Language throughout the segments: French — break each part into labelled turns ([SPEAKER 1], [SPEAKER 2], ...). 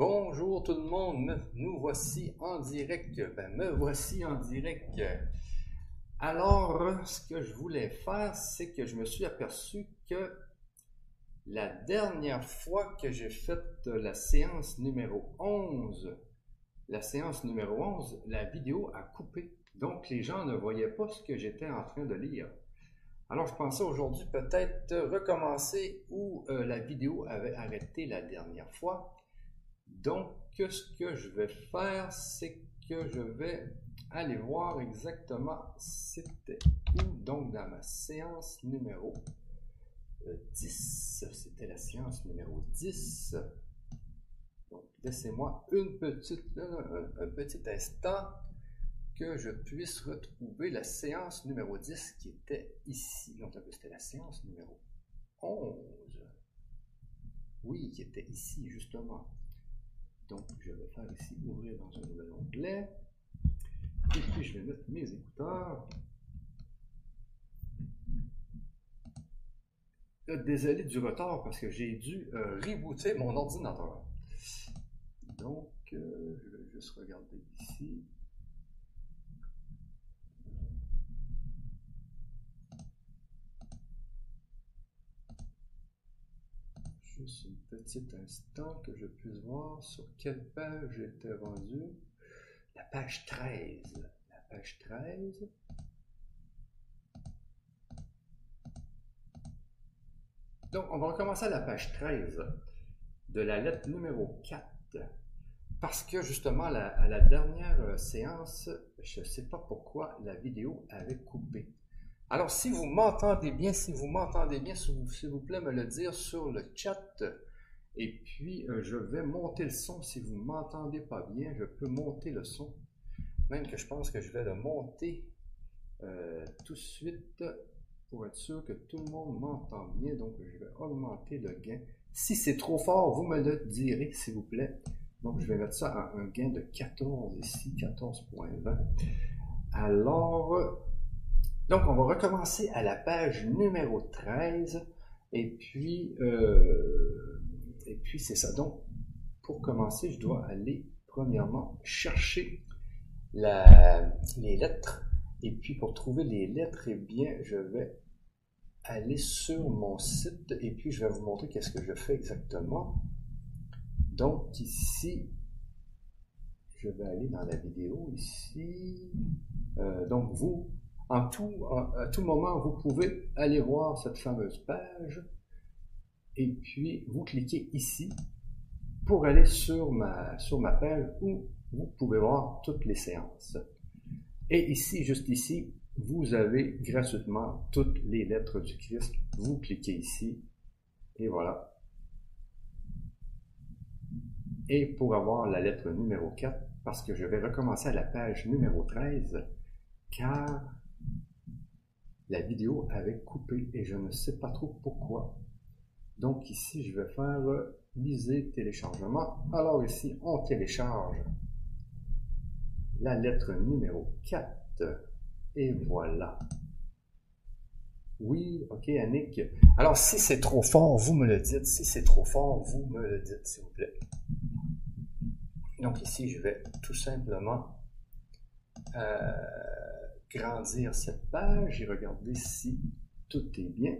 [SPEAKER 1] Bonjour tout le monde, nous voici en direct. Ben, me voici en direct. Alors, ce que je voulais faire, c'est que je me suis aperçu que la dernière fois que j'ai fait la séance numéro 11, la séance numéro 11, la vidéo a coupé. Donc, les gens ne voyaient pas ce que j'étais en train de lire. Alors, je pensais aujourd'hui peut-être recommencer où euh, la vidéo avait arrêté la dernière fois. Donc, ce que je vais faire, c'est que je vais aller voir exactement c'était où. Donc, dans ma séance numéro 10, c'était la séance numéro 10. Donc, laissez-moi un, petit instant que je puisse retrouver la séance numéro 10 qui était ici. Donc, c'était la séance numéro 11. Oui, qui était ici, justement. Donc, je vais faire ici ouvrir dans un nouvel onglet. Et puis, je vais mettre mes écouteurs. Désolé du retard parce que j'ai dû euh, rebooter mon ordinateur. Donc, euh, je vais juste regarder ici. Juste un petit instant que je puisse voir sur quelle page j'étais rendu. La page 13. La page 13. Donc, on va recommencer à la page 13 de la lettre numéro 4. Parce que justement, à la dernière séance, je ne sais pas pourquoi la vidéo avait coupé. Alors, si vous m'entendez bien, si vous m'entendez bien, s'il vous, plaît, me le dire sur le chat. Et puis, euh, je vais monter le son. Si vous ne m'entendez pas bien, je peux monter le son. Même que je pense que je vais le monter euh, tout de suite pour être sûr que tout le monde m'entend bien. Donc, je vais augmenter le gain. Si c'est trop fort, vous me le direz, s'il vous plaît. Donc, je vais mettre ça à un gain de 14 ici, 14.20. Alors, donc, on va recommencer à la page numéro 13. Et puis, euh, et puis c'est ça. Donc, pour commencer, je dois aller premièrement chercher les lettres. Et puis, pour trouver les lettres, eh bien, je vais aller sur mon site et puis je vais vous montrer qu'est-ce que je fais exactement. Donc, ici, je vais aller dans la vidéo ici. Euh, donc, vous, en tout, à tout moment, vous pouvez aller voir cette fameuse page et puis vous cliquez ici pour aller sur ma, sur ma page où vous pouvez voir toutes les séances. Et ici, juste ici, vous avez gratuitement toutes les lettres du Christ. Vous cliquez ici et voilà. Et pour avoir la lettre numéro 4, parce que je vais recommencer à la page numéro 13, car la vidéo avait coupé et je ne sais pas trop pourquoi. Donc ici, je vais faire viser téléchargement. Alors ici, on télécharge la lettre numéro 4 et voilà. Oui, ok Annick. Alors si c'est trop fort, vous me le dites. Si c'est trop fort, vous me le dites, s'il vous plaît. Donc ici, je vais tout simplement euh, grandir cette page et regarder si tout est bien.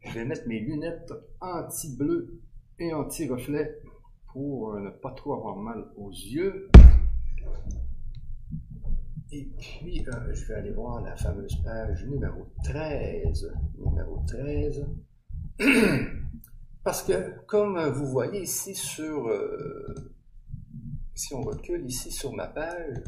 [SPEAKER 1] Je vais mettre mes lunettes anti-bleu et anti-reflet pour ne pas trop avoir mal aux yeux. Et puis, euh, je vais aller voir la fameuse page numéro 13. Numéro 13. Parce que, comme vous voyez ici sur... Euh, si on recule ici sur ma page,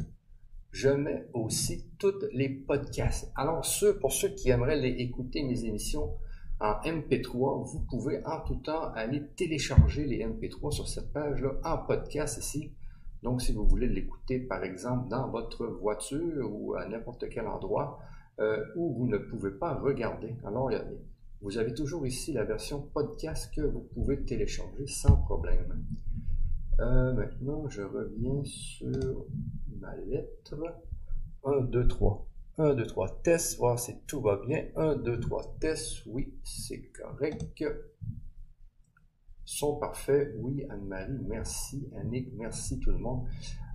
[SPEAKER 1] je mets aussi tous les podcasts. Alors, ceux, pour ceux qui aimeraient écouter mes émissions en MP3, vous pouvez en tout temps aller télécharger les MP3 sur cette page-là en podcast ici. Donc, si vous voulez l'écouter, par exemple, dans votre voiture ou à n'importe quel endroit euh, où vous ne pouvez pas regarder. Alors, vous avez toujours ici la version podcast que vous pouvez télécharger sans problème. Euh, maintenant, je reviens sur ma lettre. 1, 2, 3. 1, 2, 3, test, voir si tout va bien. 1, 2, 3, test, oui, c'est correct. sont parfaits. Oui, Anne-Marie, merci. Annick, merci tout le monde.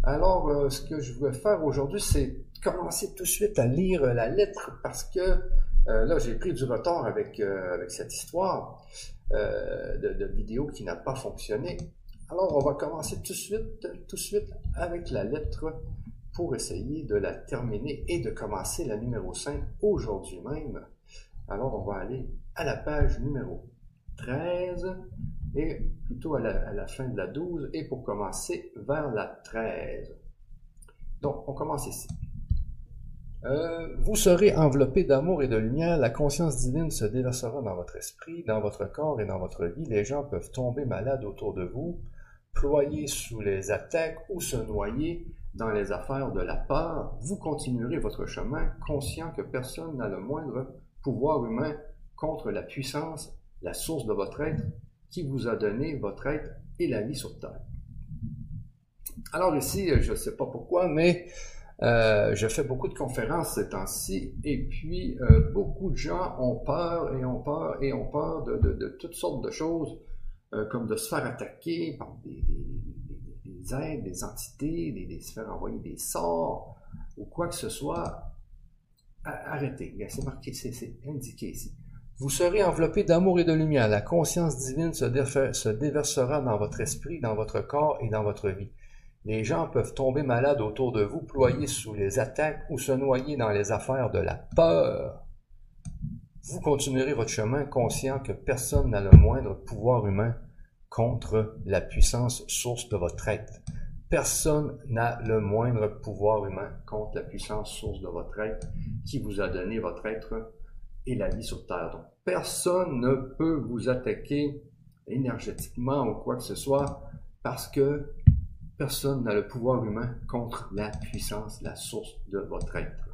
[SPEAKER 1] Alors, euh, ce que je veux faire aujourd'hui, c'est commencer tout de suite à lire la lettre parce que euh, là, j'ai pris du retard avec, cette histoire de, vidéo qui n'a pas fonctionné. Alors, on va commencer tout de suite, tout de suite avec la lettre pour essayer de la terminer et de commencer la numéro 5 aujourd'hui même. Alors, on va aller à la page numéro 13 et plutôt à la, fin de la 12 et pour commencer vers la 13. Donc, on commence ici. Euh, vous serez enveloppé d'amour et de lumière, la conscience divine se déversera dans votre esprit, dans votre corps et dans votre vie. Les gens peuvent tomber malades autour de vous, ployer sous les attaques ou se noyer dans les affaires de la peur. Vous continuerez votre chemin, conscient que personne n'a le moindre pouvoir humain contre la puissance, la source de votre être, qui vous a donné votre être et la vie sur Terre. Alors ici, je ne sais pas pourquoi, mais euh, je fais beaucoup de conférences ces temps-ci, et puis euh, beaucoup de gens ont peur et ont peur et ont peur de, toutes sortes de choses, euh, comme de se faire attaquer par des, des, êtres, des entités, de se faire envoyer des sorts, ou quoi que ce soit. Arrêtez, c'est marqué, indiqué ici. Vous serez enveloppé d'amour et de lumière. La conscience divine se, se, déversera dans votre esprit, dans votre corps et dans votre vie. Les gens peuvent tomber malades autour de vous, ployer sous les attaques ou se noyer dans les affaires de la peur. Vous continuerez votre chemin conscient que personne n'a le moindre pouvoir humain contre la puissance source de votre être. Personne n'a le moindre pouvoir humain contre la puissance source de votre être qui vous a donné votre être et la vie sur Terre. Donc, personne ne peut vous attaquer énergétiquement ou quoi que ce soit parce que personne n'a le pouvoir humain contre la puissance, la source de votre être.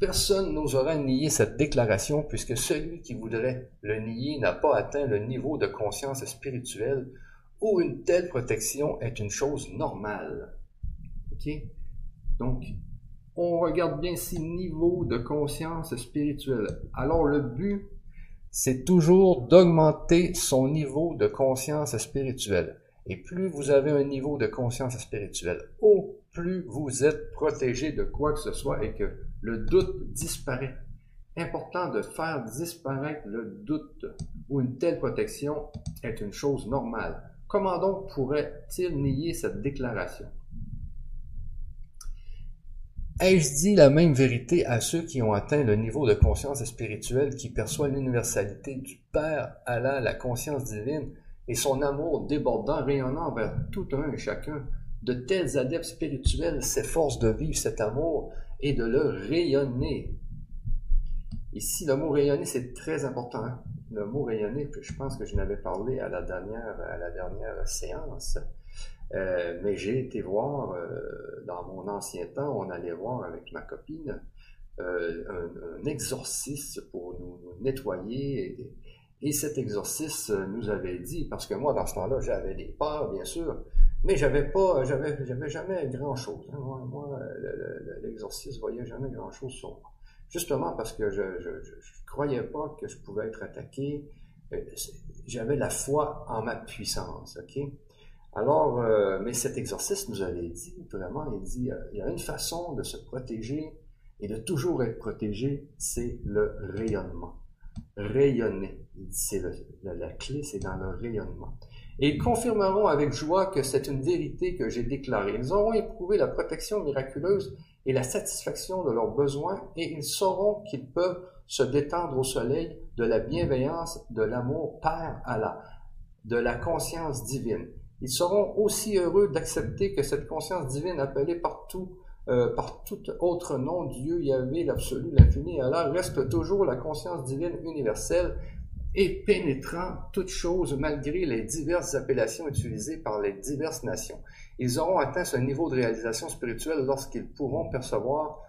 [SPEAKER 1] Personne n'osera nier cette déclaration puisque celui qui voudrait le nier n'a pas atteint le niveau de conscience spirituelle où une telle protection est une chose normale. OK? Donc, on regarde bien ces niveaux de conscience spirituelle. Alors le but, c'est toujours d'augmenter son niveau de conscience spirituelle. Et plus vous avez un niveau de conscience spirituelle, au plus vous êtes protégé de quoi que ce soit et que le doute disparaît. Important de faire disparaître le doute ou une telle protection est une chose normale. Comment donc pourrait-il nier cette déclaration? Ai-je dit la même vérité à ceux qui ont atteint le niveau de conscience spirituelle qui perçoit l'universalité du Père, Allah, la conscience divine, et son amour débordant, rayonnant vers tout un et chacun? De tels adeptes spirituels s'efforcent de vivre cet amour et de le rayonner. Ici, le mot rayonner, c'est très important. Hein. Le mot rayonner, je pense que je n'avais parlé à la dernière, à la dernière séance. Euh, mais j'ai été voir, euh, dans mon ancien temps, on allait voir avec ma copine euh, un, un, exorciste pour nous, nettoyer. Et, cet exorciste nous avait dit, parce que moi, dans ce temps-là, j'avais des peurs, bien sûr, mais j'avais pas, j'avais, j'avais jamais grand-chose. Hein. Moi, moi l'exorciste voyait jamais grand-chose sur moi. Justement parce que je, je, je, croyais pas que je pouvais être attaqué. J'avais la foi en ma puissance, ok? Alors, euh, mais cet exorciste nous avait dit, vraiment, il dit, euh, il y a une façon de se protéger et de toujours être protégé, c'est le rayonnement. Rayonner. C'est la clé, c'est dans le rayonnement. Et ils confirmeront avec joie que c'est une vérité que j'ai déclarée. Ils auront éprouvé la protection miraculeuse et la satisfaction de leurs besoins et ils sauront qu'ils peuvent se détendre au soleil de la bienveillance, de l'amour Père Allah, de la conscience divine. Ils seront aussi heureux d'accepter que cette conscience divine appelée partout, euh, par tout autre nom, Dieu, Yahvé, l'absolu, l'infini, Allah, reste toujours la conscience divine universelle et pénétrant toutes choses malgré les diverses appellations utilisées par les diverses nations. Ils auront atteint ce niveau de réalisation spirituelle lorsqu'ils pourront percevoir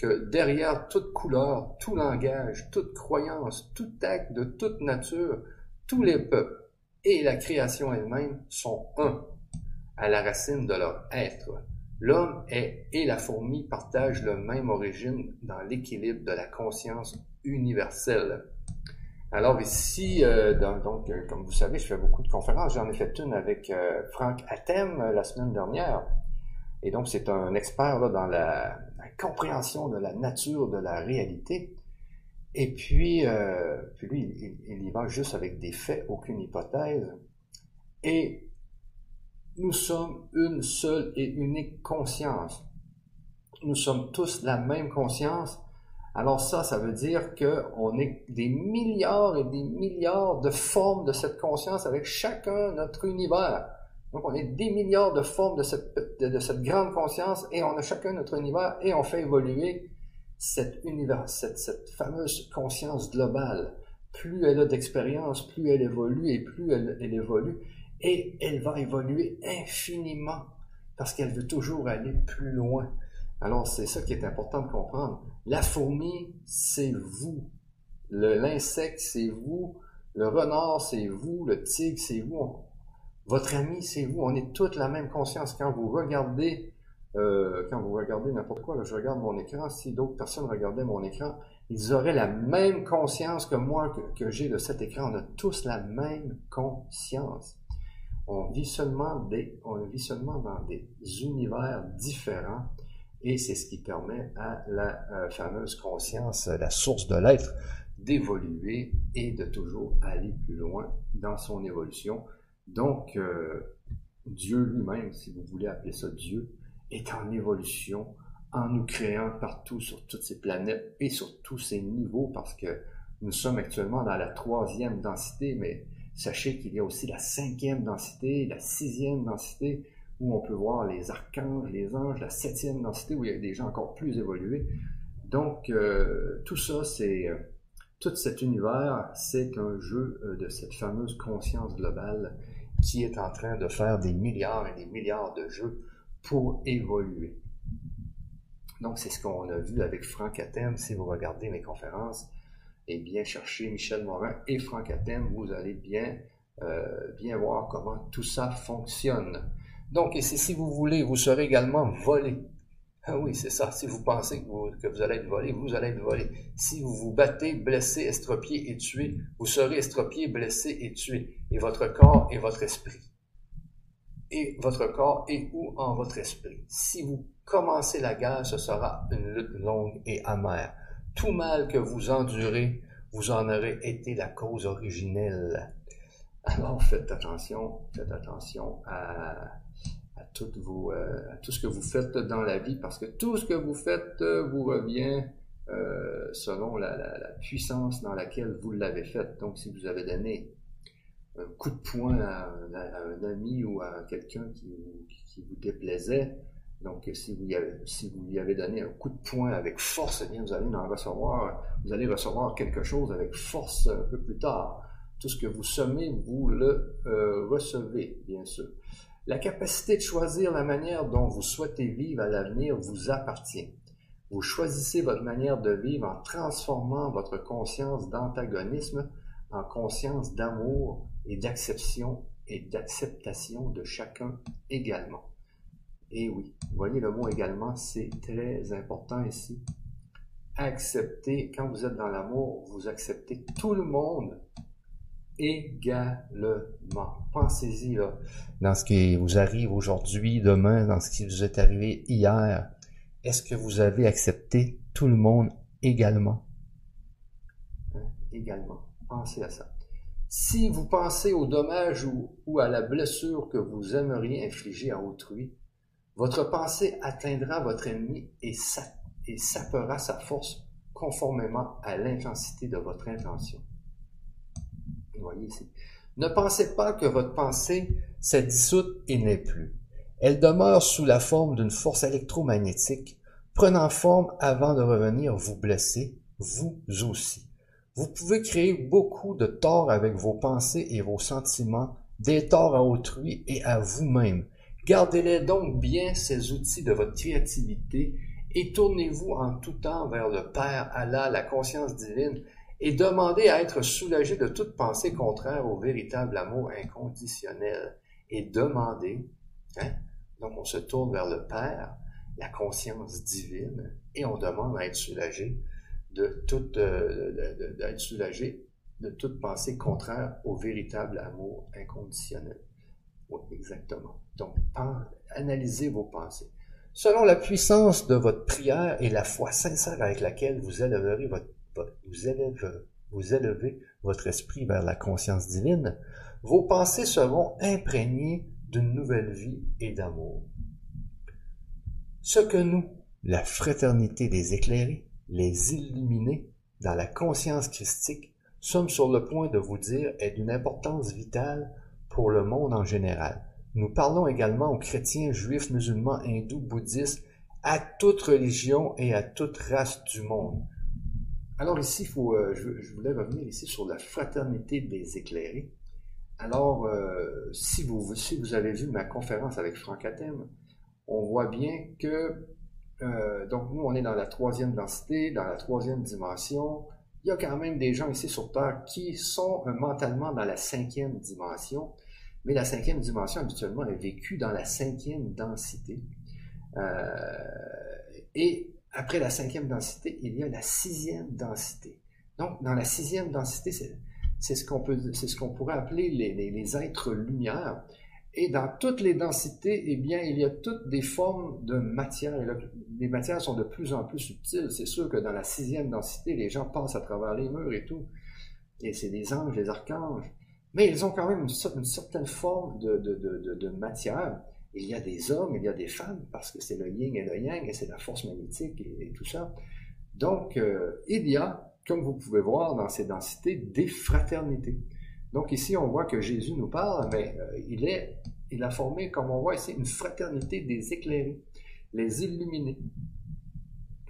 [SPEAKER 1] que derrière toute couleur, tout langage, toute croyance, tout acte de toute nature, tous les peuples, et la création elle-même sont un à la racine de leur être. L'homme et la fourmi partagent la même origine dans l'équilibre de la conscience universelle. Alors ici, euh, donc, euh, comme vous savez, je fais beaucoup de conférences. J'en ai fait une avec euh, Franck Atem la semaine dernière. Et donc, c'est un expert là, dans la, compréhension de la nature de la réalité. Et puis, puis lui, il, y va juste avec des faits, aucune hypothèse. Et nous sommes une seule et unique conscience. Nous sommes tous la même conscience alors ça, ça veut dire qu'on est des milliards et des milliards de formes de cette conscience avec chacun notre univers. Donc on est des milliards de formes de cette, de, cette grande conscience et on a chacun notre univers et on fait évoluer cette, univers, cette, cette fameuse conscience globale. Plus elle a d'expérience, plus elle évolue et plus elle, elle évolue. Et elle va évoluer infiniment parce qu'elle veut toujours aller plus loin. Alors, c'est ça qui est important de comprendre. La fourmi, c'est vous. L'insecte, c'est vous. Le renard, c'est vous. Le tigre, c'est vous. Votre ami, c'est vous. On est toute la même conscience. Quand vous regardez, euh, quand vous regardez n'importe quoi, je regarde mon écran, si d'autres personnes regardaient mon écran, ils auraient la même conscience que moi, que, que j'ai de cet écran. On a tous la même conscience. On vit seulement des, on vit seulement dans des univers différents et c'est ce qui permet à la euh, fameuse conscience, la source de l'être, d'évoluer et de toujours aller plus loin dans son évolution. Donc, euh, Dieu lui-même, si vous voulez appeler ça Dieu, est en évolution en nous créant partout sur toutes ces planètes et sur tous ces niveaux parce que nous sommes actuellement dans la troisième densité, mais sachez qu'il y a aussi la cinquième densité, la sixième densité, où on peut voir les archanges, les anges, la septième densité, où il y a des gens encore plus évolués. Donc, euh, tout ça, c'est... Euh, tout cet univers, c'est un jeu euh, de cette fameuse conscience globale qui est en train de faire des milliards et des milliards de jeux pour évoluer. Donc, c'est ce qu'on a vu avec Franck Athènes. Si vous regardez mes conférences, et bien chercher Michel Morin et Franck Athènes, vous allez bien, bien voir comment tout ça fonctionne. Donc, et si vous voulez, vous serez également volé. Ah oui, c'est ça. Si vous pensez que vous, que vous, allez être volé, vous allez être volé. Si vous vous battez, blessé, estropié et tué, vous serez estropié, blessé et tué. Et votre corps et votre esprit. Et votre corps est où en votre esprit? Si vous commencez la guerre, ce sera une lutte longue et amère. Tout mal que vous endurez, vous en aurez été la cause originelle. Alors faites attention, faites attention à euh, tout ce que vous faites dans la vie, parce que tout ce que vous faites euh, vous revient euh, selon la, puissance dans laquelle vous l'avez fait. Donc, si vous avez donné un coup de poing à, un ami ou à quelqu'un qui, vous déplaisait, donc si vous, si vous lui avez donné un coup de poing avec force, eh bien vous allez en recevoir, vous allez recevoir quelque chose avec force un peu plus tard. Tout ce que vous semez, vous le recevez, bien sûr. La capacité de choisir la manière dont vous souhaitez vivre à l'avenir vous appartient. Vous choisissez votre manière de vivre en transformant votre conscience d'antagonisme en conscience d'amour et d'acceptation et d'acceptation de chacun également. Et oui, vous voyez le mot également, c'est très important ici. Accepter, quand vous êtes dans l'amour, vous acceptez tout le monde également. Pensez-y là, dans ce qui vous arrive aujourd'hui, demain, dans ce qui vous est arrivé hier. Est-ce que vous avez accepté tout le monde également? Hein? Également. Pensez à ça. Si vous pensez au dommage ou, à la blessure que vous aimeriez infliger à autrui, votre pensée atteindra votre ennemi et sapera sa force conformément à l'intensité de votre intention. Ne pensez pas que votre pensée s'est dissoute et n'est plus. Elle demeure sous la forme d'une force électromagnétique, prenant forme avant de revenir vous blesser, vous aussi. Vous pouvez créer beaucoup de torts avec vos pensées et vos sentiments, des torts à autrui et à vous-même. Gardez-les donc bien ces outils de votre créativité et tournez-vous en tout temps vers le Père, Allah, la conscience divine, et demander à être soulagé de toute pensée contraire au véritable amour inconditionnel. Et demander, hein, donc on se tourne vers le Père, la conscience divine, et on demande à être soulagé de toute, euh, d'être soulagé de toute pensée contraire au véritable amour inconditionnel. Oui, exactement. Donc, analysez vos pensées. Selon la puissance de votre prière et la foi sincère avec laquelle vous élèverez votre, vous élevez votre esprit vers la conscience divine, vos pensées seront imprégnées d'une nouvelle vie et d'amour. Ce que nous, la fraternité des éclairés, les illuminés, dans la conscience christique, sommes sur le point de vous dire est d'une importance vitale pour le monde en général. Nous parlons également aux chrétiens, juifs, musulmans, hindous, bouddhistes, à toute religion et à toute race du monde. Alors ici, euh, je, voulais revenir ici sur la fraternité des éclairés. Alors, euh, si, vous, avez vu ma conférence avec Franck Atem, on voit bien que, euh, donc nous, on est dans la troisième densité, dans la troisième dimension. Il y a quand même des gens ici sur Terre qui sont mentalement dans la cinquième dimension, mais la cinquième dimension, habituellement, est vécue dans la cinquième densité. et après la cinquième densité, il y a la sixième densité. Donc, dans la sixième densité, c'est ce qu'on ce qu'on pourrait appeler les, les, êtres lumière. Et dans toutes les densités, eh bien, il y a toutes des formes de matière. les matières sont de plus en plus subtiles. C'est sûr que dans la sixième densité, les gens passent à travers les murs et tout. Et c'est des anges, des archanges. Mais ils ont quand même une, certaine forme de, de, de matière il y a des hommes, il y a des femmes, parce que c'est le yin et le yang, et c'est la force magnétique et, tout ça. Donc, euh, il y a, comme vous pouvez voir dans ces densités, des fraternités. Donc ici, on voit que Jésus nous parle, mais euh, il, est, il a formé, comme on voit ici, une fraternité des éclairés, les illuminés,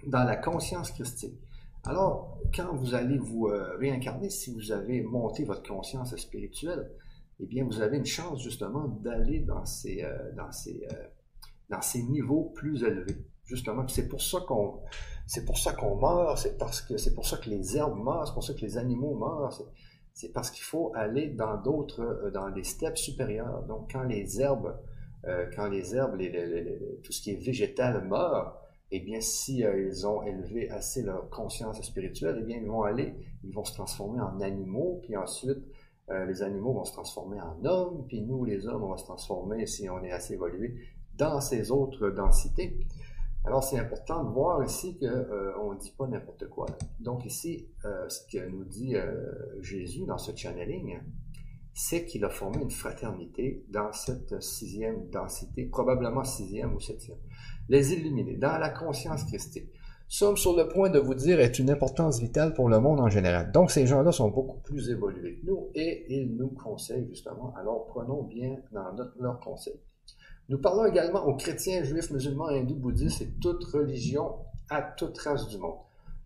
[SPEAKER 1] dans la conscience christique. Alors, quand vous allez vous euh, réincarner, si vous avez monté votre conscience spirituelle, eh bien, vous avez une chance justement d'aller dans ces, euh, dans, ces, euh, dans ces niveaux plus élevés. Justement, c'est pour ça qu'on c'est pour ça qu'on meurt, c'est parce que c'est pour ça que les herbes meurent, c'est pour ça que les animaux meurent, c'est parce qu'il faut aller dans d'autres, euh, dans des steps supérieurs. Donc, quand les herbes, quand les herbes, tout ce qui est végétal meurt, eh bien, si ils ont élevé assez leur conscience spirituelle, eh bien, ils vont aller, ils vont se transformer en animaux, puis ensuite, euh, les animaux vont se transformer en hommes, puis nous, les hommes, on va se transformer, si on est assez évolué, dans ces autres densités. Alors, c'est important de voir ici qu'on euh, ne dit pas n'importe quoi. Donc ici, euh, ce que nous dit Jésus dans ce channeling, c'est qu'il a formé une fraternité dans cette sixième densité, probablement sixième ou septième. Les illuminés, dans la conscience christique sommes sur le point de vous dire est une importance vitale pour le monde en général. Donc ces gens-là sont beaucoup plus évolués que nous et ils nous conseillent justement. Alors prenons bien dans notre, leurs conseils. Nous parlons également aux chrétiens, juifs, musulmans, hindous, bouddhistes et toute religion à toute race du monde.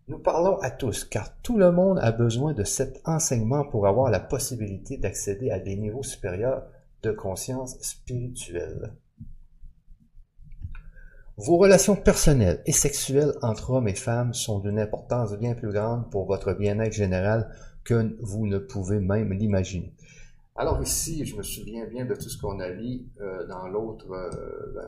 [SPEAKER 1] Nous parlons à tous, car tout le monde a besoin de cet enseignement pour avoir la possibilité d'accéder à des niveaux supérieurs de conscience spirituelle. Vos relations personnelles et sexuelles entre hommes et femmes sont d'une importance bien plus grande pour votre bien-être général que vous ne pouvez même l'imaginer. Alors ici, je me souviens bien de tout ce qu'on a lu euh, dans l'autre, euh,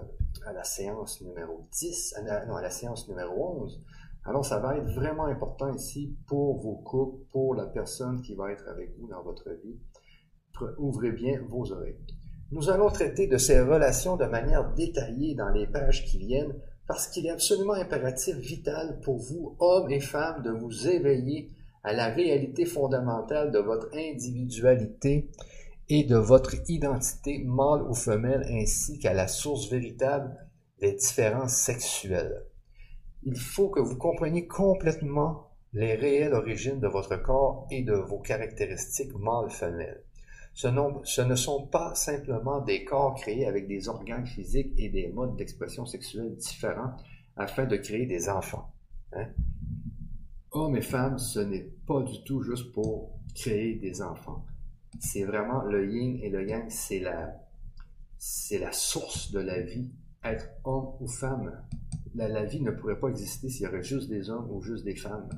[SPEAKER 1] à la séance numéro 10, non, à la séance numéro 11. Alors ça va être vraiment important ici pour vos couples, pour la personne qui va être avec vous dans votre vie. Ouvrez bien vos oreilles. Nous allons traiter de ces relations de manière détaillée dans les pages qui viennent parce qu'il est absolument impératif, vital pour vous, hommes et femmes, de vous éveiller à la réalité fondamentale de votre individualité et de votre identité mâle ou femelle ainsi qu'à la source véritable des différences sexuelles. Il faut que vous compreniez complètement les réelles origines de votre corps et de vos caractéristiques mâles-femelles. Ce, ne sont pas simplement des corps créés avec des organes physiques et des modes d'expression sexuelle différents afin de créer des enfants. Hein? Hommes et femmes, ce n'est pas du tout juste pour créer des enfants. C'est vraiment le yin et le yang, c'est la, source de la vie. Être homme ou femme, la, vie ne pourrait pas exister s'il y aurait juste des hommes ou juste des femmes.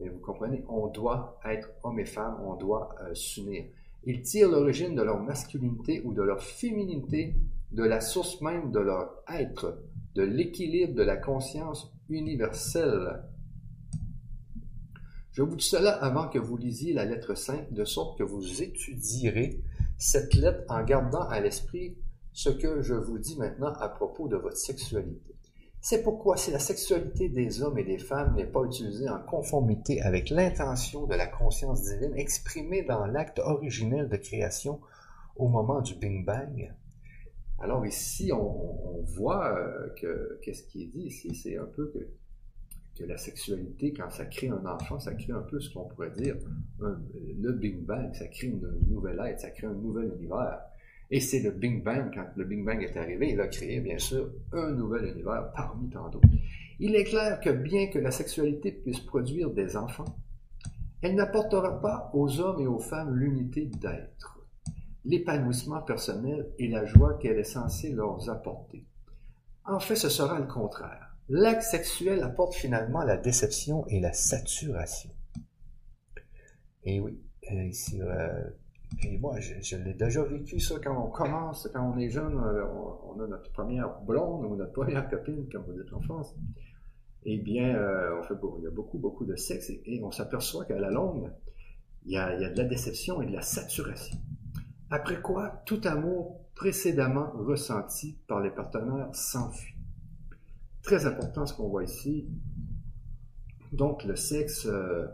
[SPEAKER 1] Vous comprenez, on doit être homme et femme, on doit euh, s'unir. Ils tirent l'origine de leur masculinité ou de leur féminité de la source même de leur être, de l'équilibre de la conscience universelle. Je vous dis cela avant que vous lisiez la lettre 5, de sorte que vous étudierez cette lettre en gardant à l'esprit ce que je vous dis maintenant à propos de votre sexualité. C'est pourquoi si la sexualité des hommes et des femmes n'est pas utilisée en conformité avec l'intention de la conscience divine exprimée dans l'acte originel de création au moment du Big Bang, alors ici on, voit euh, que qu'est-ce qui est dit ici, c'est un peu que, la sexualité, quand ça crée un enfant, ça crée un peu ce qu'on pourrait dire le Big Bang, ça crée une nouvelle être, ça crée un nouvel univers. Et c'est le Big Bang, quand le Big Bang est arrivé, il a créé, bien sûr, un nouvel univers parmi tant d'autres. Il est clair que bien que la sexualité puisse produire des enfants, elle n'apportera pas aux hommes et aux femmes l'unité d'être, l'épanouissement personnel et la joie qu'elle est censée leur apporter. En fait, ce sera le contraire. L'acte sexuel apporte finalement la déception et la saturation. Et oui, euh, ici, euh, et moi, je, l'ai déjà vécu ça quand on commence, quand on est jeune, euh, on, a notre première blonde ou notre première copine, comme vous dites en France. Eh bien, euh, il y a beaucoup, beaucoup de sexe et, on s'aperçoit qu'à la longue, il y, a, il y, a, de la déception et de la saturation. Après quoi, tout amour précédemment ressenti par les partenaires s'enfuit. Très important ce qu'on voit ici. Donc, le sexe, euh,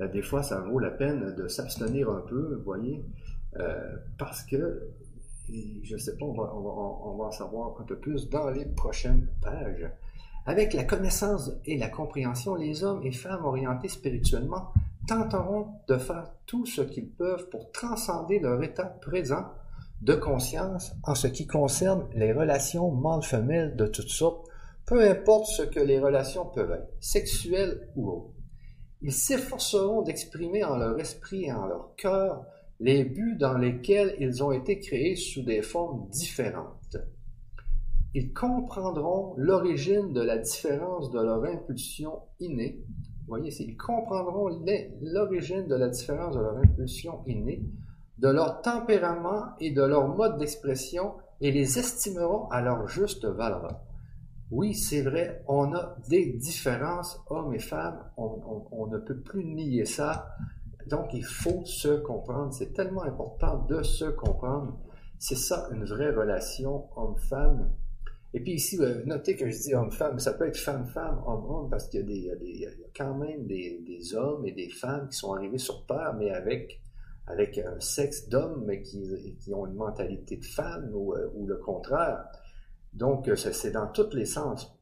[SPEAKER 1] euh, des fois, ça vaut la peine de s'abstenir un peu, vous voyez, euh, parce que, je ne sais pas, on va, en savoir un peu plus dans les prochaines pages. Avec la connaissance et la compréhension, les hommes et femmes orientés spirituellement tenteront de faire tout ce qu'ils peuvent pour transcender leur état présent de conscience en ce qui concerne les relations mâles-femelles de toutes sortes, peu importe ce que les relations peuvent être, sexuelles ou autres. Ils s'efforceront d'exprimer en leur esprit et en leur cœur les buts dans lesquels ils ont été créés sous des formes différentes. Ils comprendront l'origine de la différence de leur impulsion innée. Voyez, ils comprendront l'origine de la différence de leur impulsion innée, de leur tempérament et de leur mode d'expression et les estimeront à leur juste valeur. Oui, c'est vrai, on a des différences, hommes et femmes, on, ne peut plus nier ça. Donc, il faut se comprendre. C'est tellement important de se comprendre. C'est ça, une vraie relation homme-femme. Et puis ici, euh, notez que je dis homme-femme, ça peut être femme-femme, homme-homme, parce qu'il y, a quand même des, hommes et des femmes qui sont arrivés sur Terre, mais avec, avec un sexe d'homme, mais qui, ont une mentalité de femme ou euh, le contraire. Donc, euh, c'est dans tous les sens.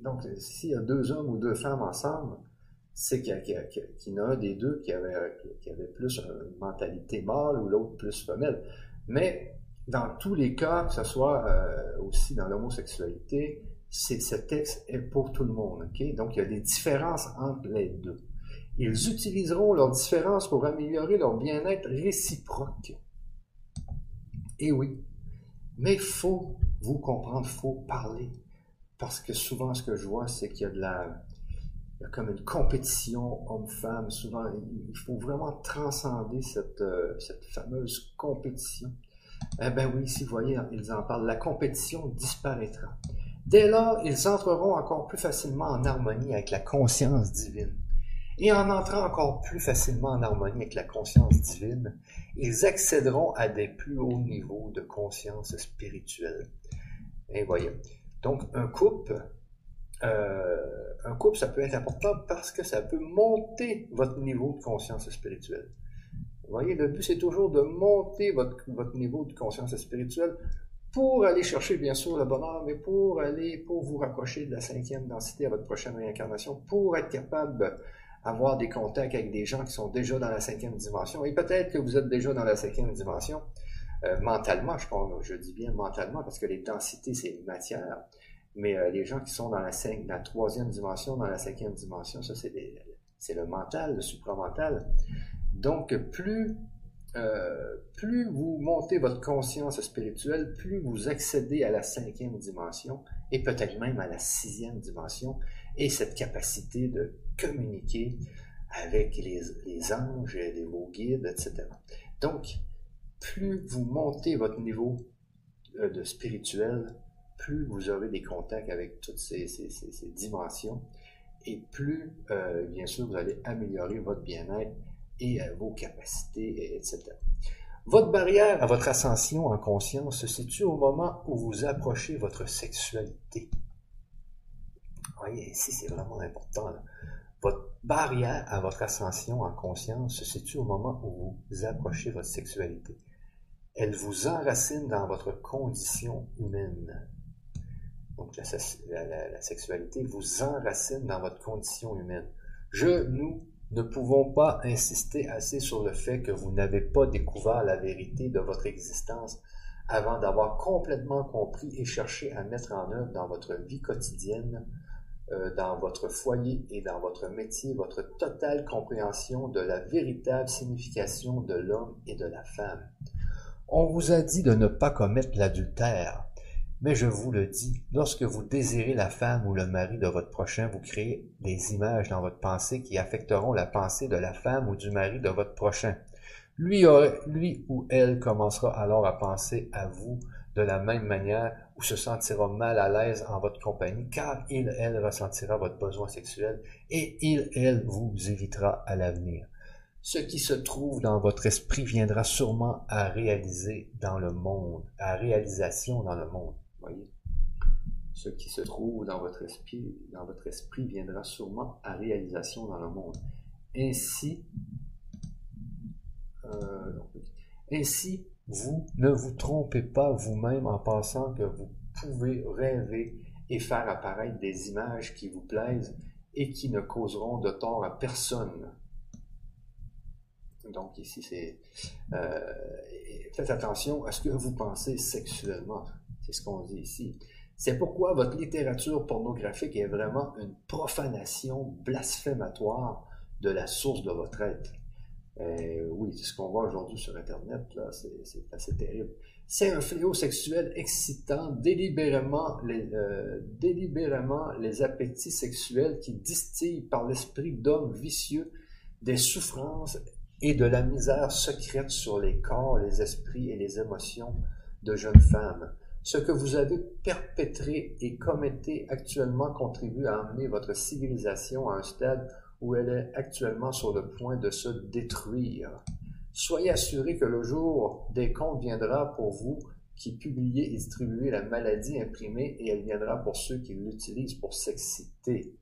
[SPEAKER 1] Donc, s'il y a deux hommes ou deux femmes ensemble, c'est qu'il y, en a un des deux qui avait, qui avait plus une mentalité mâle ou l'autre plus femelle. Mais dans tous les cas, que ce soit euh, aussi dans l'homosexualité, ce texte est pour tout le monde. Donc, il y a des différences entre les deux. Ils utiliseront leurs différences pour améliorer leur bien-être réciproque. Et oui, mais il faut vous comprendre, il faut parler. Parce que souvent, ce que je vois, c'est qu'il y a de la. Il y a comme une compétition homme-femme. Souvent, il faut vraiment transcender cette, euh, cette fameuse compétition. Eh bien oui, si vous voyez, ils en parlent. La compétition disparaîtra. Dès lors, ils entreront encore plus facilement en harmonie avec la conscience divine. Et en entrant encore plus facilement en harmonie avec la conscience divine, ils accéderont à des plus hauts niveaux de conscience spirituelle. Et voyez. Donc, un couple, euh, un couple, ça peut être important parce que ça peut monter votre niveau de conscience spirituelle. Vous voyez, le but, c'est toujours de monter votre, votre niveau de conscience spirituelle pour aller chercher, bien sûr, le bonheur, mais pour aller, pour vous rapprocher de la cinquième densité à votre prochaine réincarnation, pour être capable avoir des contacts avec des gens qui sont déjà dans la cinquième dimension. Et peut-être que vous êtes déjà dans la cinquième dimension euh, mentalement, je, je dis bien mentalement parce que les densités, c'est une matière. Mais euh, les gens qui sont dans la, troisième dimension, dans la cinquième dimension, ça c'est, le mental, le supramental. Donc plus, euh, plus vous montez votre conscience spirituelle, plus vous accédez à la cinquième dimension et peut-être même à la sixième dimension et cette capacité de communiquer avec les, anges, les, vos guides, etc. Donc, plus vous montez votre niveau euh, de spirituel, plus vous aurez des contacts avec toutes ces, dimensions et plus, euh, bien sûr, vous allez améliorer votre bien-être et euh, vos capacités, etc. Votre barrière à votre ascension en conscience se situe au moment où vous approchez votre sexualité. Voyez, ici, c'est vraiment important. Votre barrière à votre ascension en conscience se situe au moment où vous approchez votre sexualité. Elle vous enracine dans votre condition humaine. Donc la, sexualité vous enracine dans votre condition humaine. Je, nous, ne pouvons pas insister assez sur le fait que vous n'avez pas découvert la vérité de votre existence avant d'avoir complètement compris et cherché à mettre en œuvre dans votre vie quotidienne, euh, dans votre foyer et dans votre métier votre totale compréhension de la véritable signification de l'homme et de la femme. On vous a dit de ne pas commettre l'adultère, mais je vous le dis, lorsque vous désirez la femme ou le mari de votre prochain, vous créez des images dans votre pensée qui affecteront la pensée de la femme ou du mari de votre prochain. Lui, ou elle commencera alors à penser à vous de la même manière ou se sentira mal à l'aise en votre compagnie, car il, elle ressentira votre besoin sexuel et il, elle vous évitera à l'avenir. Ce qui se trouve dans votre esprit viendra sûrement à réaliser dans le monde, à réalisation dans le monde. Voyez? Ce qui se trouve dans votre esprit, dans votre esprit viendra sûrement à réalisation dans le monde. Ainsi, euh, ainsi, vous ne vous trompez pas vous-même en pensant que vous pouvez rêver et faire apparaître des images qui vous plaisent et qui ne causeront de tort à personne. Donc ici, c'est... Euh, faites attention à ce que vous pensez sexuellement. C'est ce qu'on dit ici. C'est pourquoi votre littérature pornographique est vraiment une profanation blasphématoire de la source de votre être. Euh, oui, c'est ce qu'on voit aujourd'hui sur Internet, là, c'est assez terrible. C'est un fléau sexuel excitant, délibérément les, euh, délibérément les appétits sexuels qui distillent par l'esprit d'hommes vicieux des souffrances et de la misère secrète sur les corps, les esprits et les émotions de jeunes femmes. Ce que vous avez perpétré et commettez actuellement contribue à amener votre civilisation à un stade où elle est actuellement sur le point de se détruire. Soyez assurés que le jour des comptes viendra pour vous qui publiez et distribuez la maladie imprimée et elle viendra pour ceux qui l'utilisent pour s'exciter.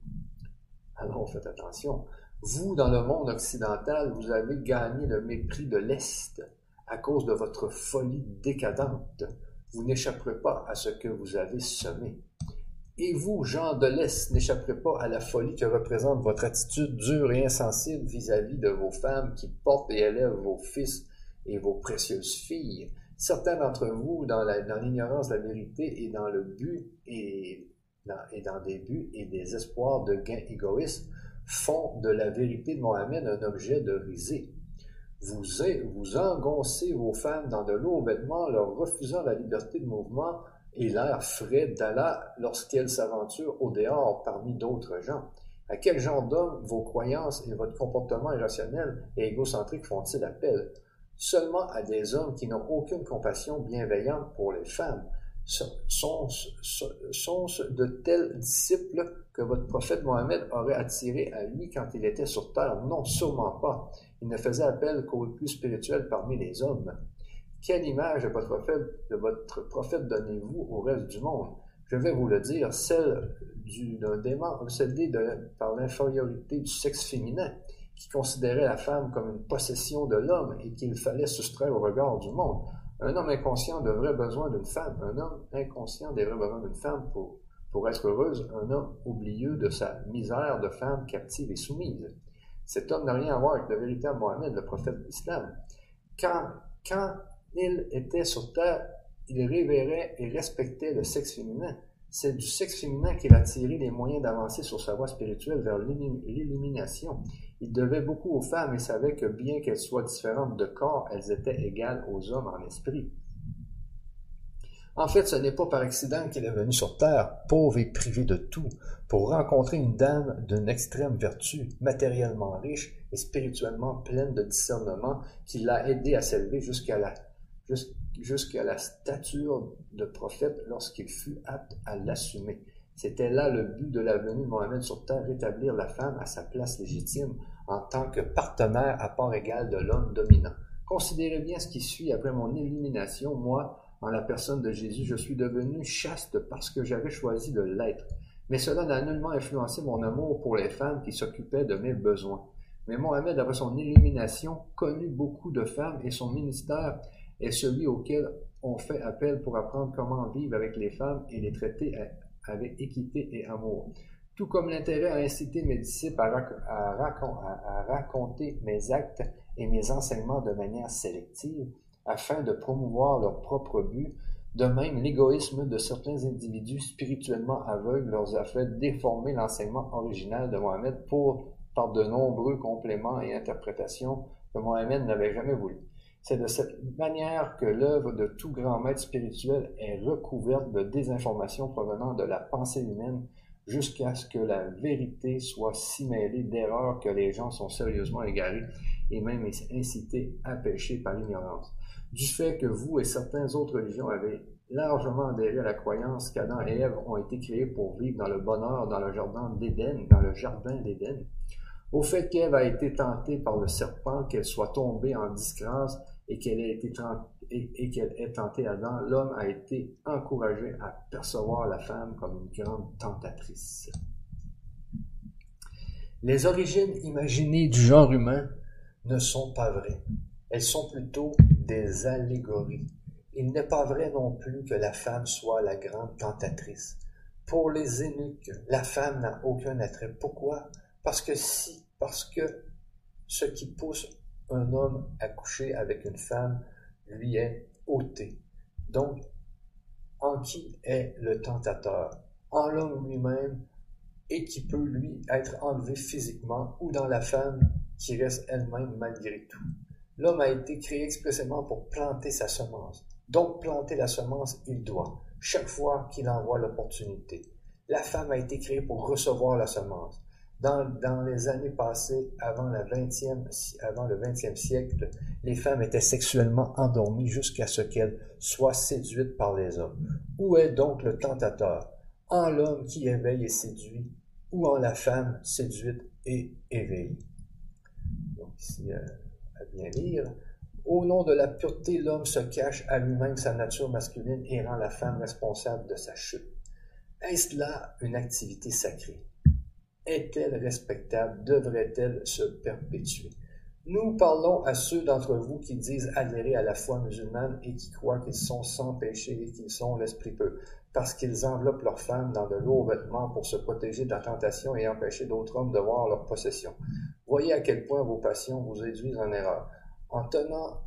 [SPEAKER 1] Alors faites attention. Vous, dans le monde occidental, vous avez gagné le mépris de l'Est à cause de votre folie décadente vous n'échapperez pas à ce que vous avez semé. Et vous, gens de l'Est, n'échapperez pas à la folie que représente votre attitude dure et insensible vis-à-vis de vos femmes qui portent et élèvent vos fils et vos précieuses filles. Certains d'entre vous, dans l'ignorance de la vérité et dans le but et et dans des buts et des espoirs de gains égoïstes, font de la vérité de Mohammed un objet de risée. Vous, vous engoncez vos femmes dans de lourds vêtements, leur refusant la liberté de mouvement et l'air frais d'Allah lorsqu'elles s'aventurent au dehors parmi d'autres gens. À quel genre d'homme vos croyances et votre comportement irrationnel et égocentrique font-ils appel? Seulement à des hommes qui n'ont aucune compassion bienveillante pour les femmes. Sont-ce de tels disciples que votre prophète Mohammed aurait attirés à lui quand il était sur terre? Non, sûrement pas. Il ne faisait appel qu'aux plus spirituels parmi les hommes. Quelle image de votre prophète, de donnez-vous au reste du monde? Je vais vous le dire, celle d'un démon obsédé par l'infériorité du sexe féminin, qui considérait la femme comme une possession de l'homme et qu'il fallait soustraire au regard du monde. Un homme inconscient devrait besoin d'une femme. Un homme inconscient devrait besoin d'une femme pour, pour être heureuse. Un homme oublieux de sa misère de femme captive et soumise. Cet homme n'a rien à voir avec le véritable Mohammed, le prophète de l'islam. Quand, quand il était sur terre, il révérait et respectait le sexe féminin. C'est du sexe féminin qu'il a tiré les moyens d'avancer sur sa voie spirituelle vers l'illumination. Il devait beaucoup aux femmes et savait que bien qu'elles soient différentes de corps, elles étaient égales aux hommes en esprit. En fait, ce n'est pas par accident qu'il est venu sur Terre, pauvre et privé de tout, pour rencontrer une dame d'une extrême vertu, matériellement riche et spirituellement pleine de discernement, qui l'a aidé à s'élever jusqu'à la, jusqu'à la stature de prophète lorsqu'il fut apte à l'assumer. C'était là le but de la venue de Mohammed sur terre, rétablir la femme à sa place légitime en tant que partenaire à part égale de l'homme dominant. Considérez bien ce qui suit après mon élimination. Moi, en la personne de Jésus, je suis devenu chaste parce que j'avais choisi de l'être. Mais cela n'a nullement influencé mon amour pour les femmes qui s'occupaient de mes besoins. Mais Mohamed, après son élimination, connut beaucoup de femmes et son ministère est celui auquel on fait appel pour apprendre comment vivre avec les femmes et les traiter avec équité et amour. Tout comme l'intérêt à inciter mes disciples à, raconter mes actes et mes enseignements de manière sélective, afin de promouvoir leur propre but, de même, l'égoïsme de certains individus spirituellement aveugles leur a fait déformer l'enseignement original de Mohamed pour, par de nombreux compléments et interprétations que Mohamed n'avait jamais voulu. C'est de cette manière que l'œuvre de tout grand maître spirituel est recouverte de désinformations provenant de la pensée humaine jusqu'à ce que la vérité soit si mêlée d'erreurs que les gens sont sérieusement égarés et même incités à pécher par l'ignorance du fait que vous et certaines autres religions avez largement adhéré à la croyance qu'Adam et Ève ont été créés pour vivre dans le bonheur dans le jardin d'Éden, dans le jardin d'Éden, au fait qu'Ève a été tentée par le serpent, qu'elle soit tombée en disgrâce et qu'elle ait été et, qu'elle tenté Adam, l'homme a été encouragé à percevoir la femme comme une grande tentatrice. Les origines imaginées du genre humain ne sont pas vraies. Elles sont plutôt des allégories. Il n'est pas vrai non plus que la femme soit la grande tentatrice. Pour les eunuques, la femme n'a aucun attrait. Pourquoi? Parce que si, parce que ce qui pousse un homme à coucher avec une femme lui est ôté. Donc, en qui est le tentateur? En l'homme lui-même et qui peut lui être enlevé physiquement ou dans la femme qui reste elle-même malgré tout. L'homme a été créé expressément pour planter sa semence. Donc planter la semence, il doit, chaque fois qu'il envoie l'opportunité. La femme a été créée pour recevoir la semence. Dans, les années passées, avant, la 20e, avant le 20e siècle, les femmes étaient sexuellement endormies jusqu'à ce qu'elles soient séduites par les hommes. Où est donc le tentateur? En l'homme qui éveille et séduit, ou en la femme séduite et éveillée Donc ici, euh, bien lire. Au nom de la pureté, l'homme se cache à lui-même sa nature masculine et rend la femme responsable de sa chute. Est-ce là une activité sacrée? Est-elle respectable? Devrait-elle se perpétuer? Nous parlons à ceux d'entre vous qui disent adhérer à la foi musulmane et qui croient qu'ils sont sans péché et qu'ils sont l'esprit peu, parce qu'ils enveloppent leurs femmes dans de lourds vêtements pour se protéger de la tentation et empêcher d'autres hommes de voir leur possession. Voyez à quel point vos passions vous induisent en erreur. En tenant,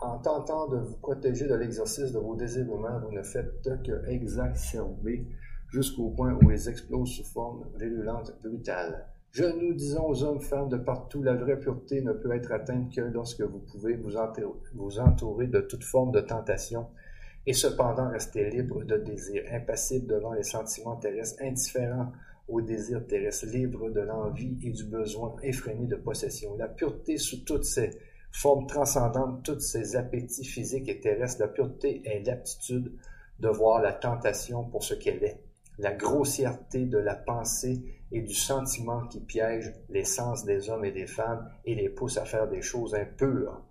[SPEAKER 1] en tentant de vous protéger de l'exercice de vos désirs humains, vous ne faites que exacerber jusqu'au point où ils explosent sous forme virulente, brutale. Je nous disons aux hommes, femmes de partout, la vraie pureté ne peut être atteinte que lorsque vous pouvez vous entourer, de toute forme de tentation et cependant rester libre de désir, impassible devant les sentiments terrestres, indifférent au désir terrestre, libre de l'envie et du besoin effréné de possession. La pureté sous toutes ses formes transcendantes, tous ses appétits physiques et terrestres, la pureté est l'aptitude de voir la tentation pour ce qu'elle est, la grossièreté de la pensée et du sentiment qui piège les sens des hommes et des femmes et les pousse à faire des choses impures.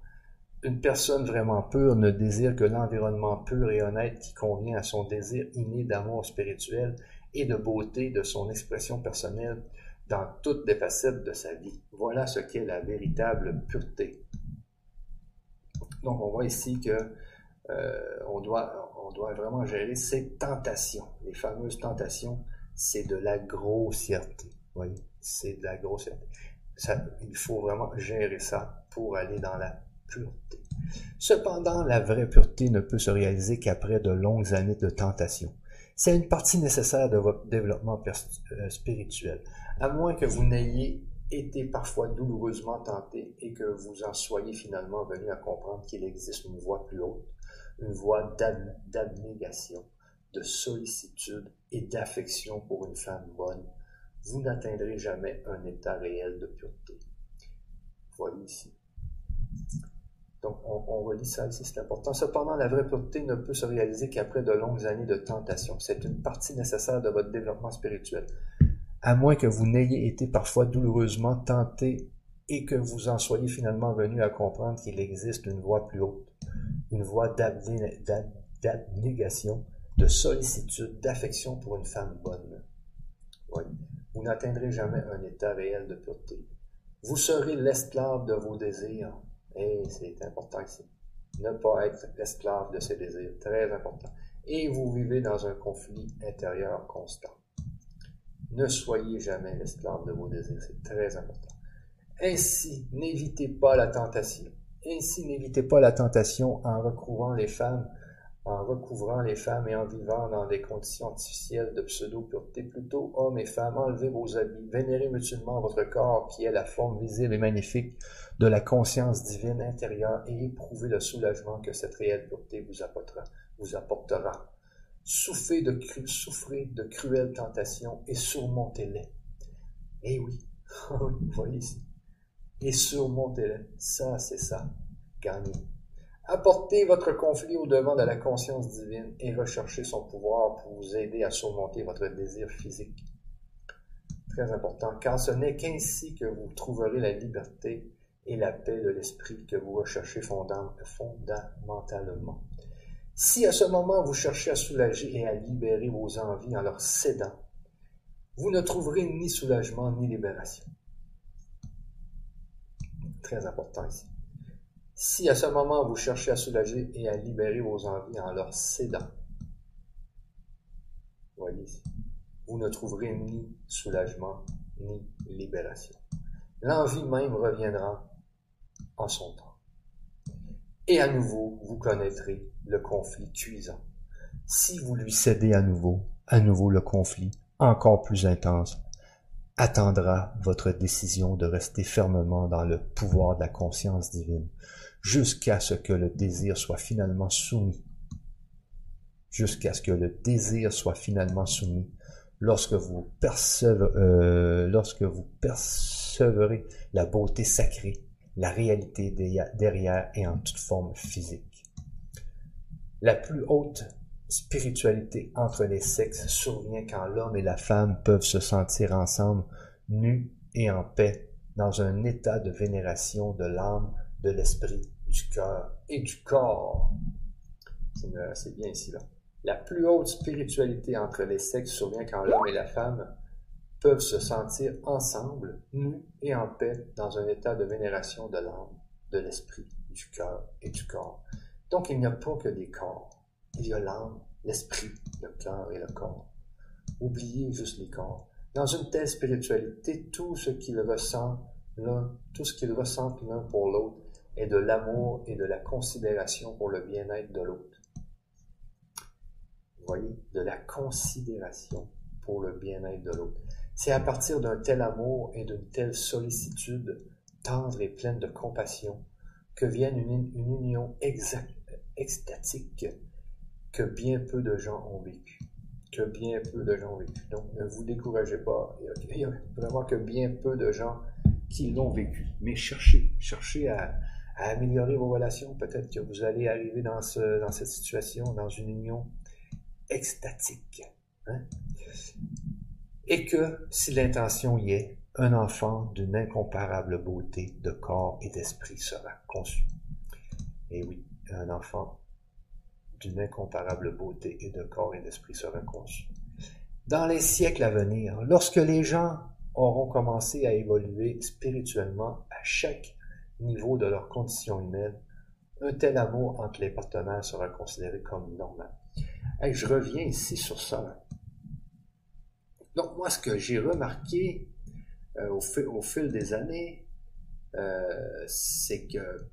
[SPEAKER 1] Une personne vraiment pure ne désire que l'environnement pur et honnête qui convient à son désir inné d'amour spirituel et de beauté de son expression personnelle dans toutes les facettes de sa vie. Voilà ce qu'est la véritable pureté. Donc on voit ici que euh, on, doit, on doit vraiment gérer ces tentations. Les fameuses tentations, c'est de la grossièreté. voyez, c'est de la grossièreté. Il faut vraiment gérer ça pour aller dans la pureté. Cependant, la vraie pureté ne peut se réaliser qu'après de longues années de tentation. C'est une partie nécessaire de votre développement euh, spirituel, à moins que vous n'ayez été parfois douloureusement tenté et que vous en soyez finalement venu à comprendre qu'il existe une voie plus haute, une voie d'abnégation, de sollicitude et d'affection pour une femme bonne, vous n'atteindrez jamais un état réel de pureté. Voyez ici. Donc, on, relit ça ici, c'est important. Cependant, la vraie pureté ne peut se réaliser qu'après de longues années de tentation. C'est une partie nécessaire de votre développement spirituel. À moins que vous n'ayez été parfois douloureusement tenté et que vous en soyez finalement venu à comprendre qu'il existe une voie plus haute, une voie d'abnégation, de sollicitude, d'affection pour une femme bonne. Vous n'atteindrez jamais un état réel de pureté. Vous serez l'esclave de vos désirs. Et c'est important ici. Ne pas être l'esclave de ses désirs. Très important. Et vous vivez dans un conflit intérieur constant. Ne soyez jamais l'esclave de vos désirs. C'est très important. Ainsi, n'évitez pas la tentation. Ainsi, n'évitez pas la tentation en recouvrant les femmes, en recouvrant les femmes et en vivant dans des conditions artificielles de pseudo-pureté. Plutôt, hommes et femmes, enlevez vos habits, vénérez mutuellement votre corps qui est la forme visible et magnifique de la conscience divine intérieure et éprouvez le soulagement que cette réelle pureté vous apportera. Souffrez de, souffrez de cruelles tentations et surmontez-les. Eh oui, vous voyez ici et surmontez-le. Ça, c'est ça. Gagnez. Apportez votre conflit au devant de la conscience divine et recherchez son pouvoir pour vous aider à surmonter votre désir physique. Très important, car ce n'est qu'ainsi que vous trouverez la liberté et la paix de l'esprit que vous recherchez fondamentalement. Si à ce moment vous cherchez à soulager et à libérer vos envies en leur cédant, vous ne trouverez ni soulagement ni libération. Très important ici. Si à ce moment vous cherchez à soulager et à libérer vos envies en leur cédant, voyez vous ne trouverez ni soulagement ni libération. L'envie même reviendra en son temps. Et à nouveau, vous connaîtrez le conflit cuisant. Si vous lui cédez à nouveau, à nouveau le conflit, encore plus intense, attendra votre décision de rester fermement dans le pouvoir de la conscience divine, jusqu'à ce que le désir soit finalement soumis, jusqu'à ce que le désir soit finalement soumis, lorsque vous, euh, lorsque vous percevrez la beauté sacrée, la réalité derrière et en toute forme physique. La plus haute spiritualité entre les sexes survient quand l'homme et la femme peuvent se sentir ensemble, nus et en paix, dans un état de vénération de l'âme, de l'esprit, du cœur et du corps. C'est bien ici, là. La plus haute spiritualité entre les sexes survient quand l'homme et la femme peuvent se sentir ensemble, nus et en paix, dans un état de vénération de l'âme, de l'esprit, du cœur et du corps. Donc il n'y a pas que des corps. Il y a l'âme, l'esprit, le cœur et le corps. Oubliez juste les corps. Dans une telle spiritualité, tout ce qu'ils ressentent l'un, tout ce l'un pour l'autre est de l'amour et de la considération pour le bien-être de l'autre. Vous voyez, de la considération pour le bien-être de l'autre. C'est à partir d'un tel amour et d'une telle sollicitude tendre et pleine de compassion que vienne une, union extatique que bien peu de gens ont vécu. Que bien peu de gens ont vécu. Donc, ne vous découragez pas. Il y a vraiment que bien peu de gens qui l'ont vécu. Mais cherchez, cherchez à, améliorer vos relations. Peut-être que vous allez arriver dans, ce, dans cette situation, dans une union extatique. Hein? Et que, si l'intention y est, un enfant d'une incomparable beauté de corps et d'esprit sera conçu. Et oui, un enfant d'une incomparable beauté et de corps et d'esprit sera conçu. Dans les siècles à venir, lorsque les gens auront commencé à évoluer spirituellement à chaque niveau de leur condition humaine, un tel amour entre les partenaires sera considéré comme normal. Je reviens ici sur ça. Donc moi, ce que j'ai remarqué euh, au, fil, des années, euh, c'est que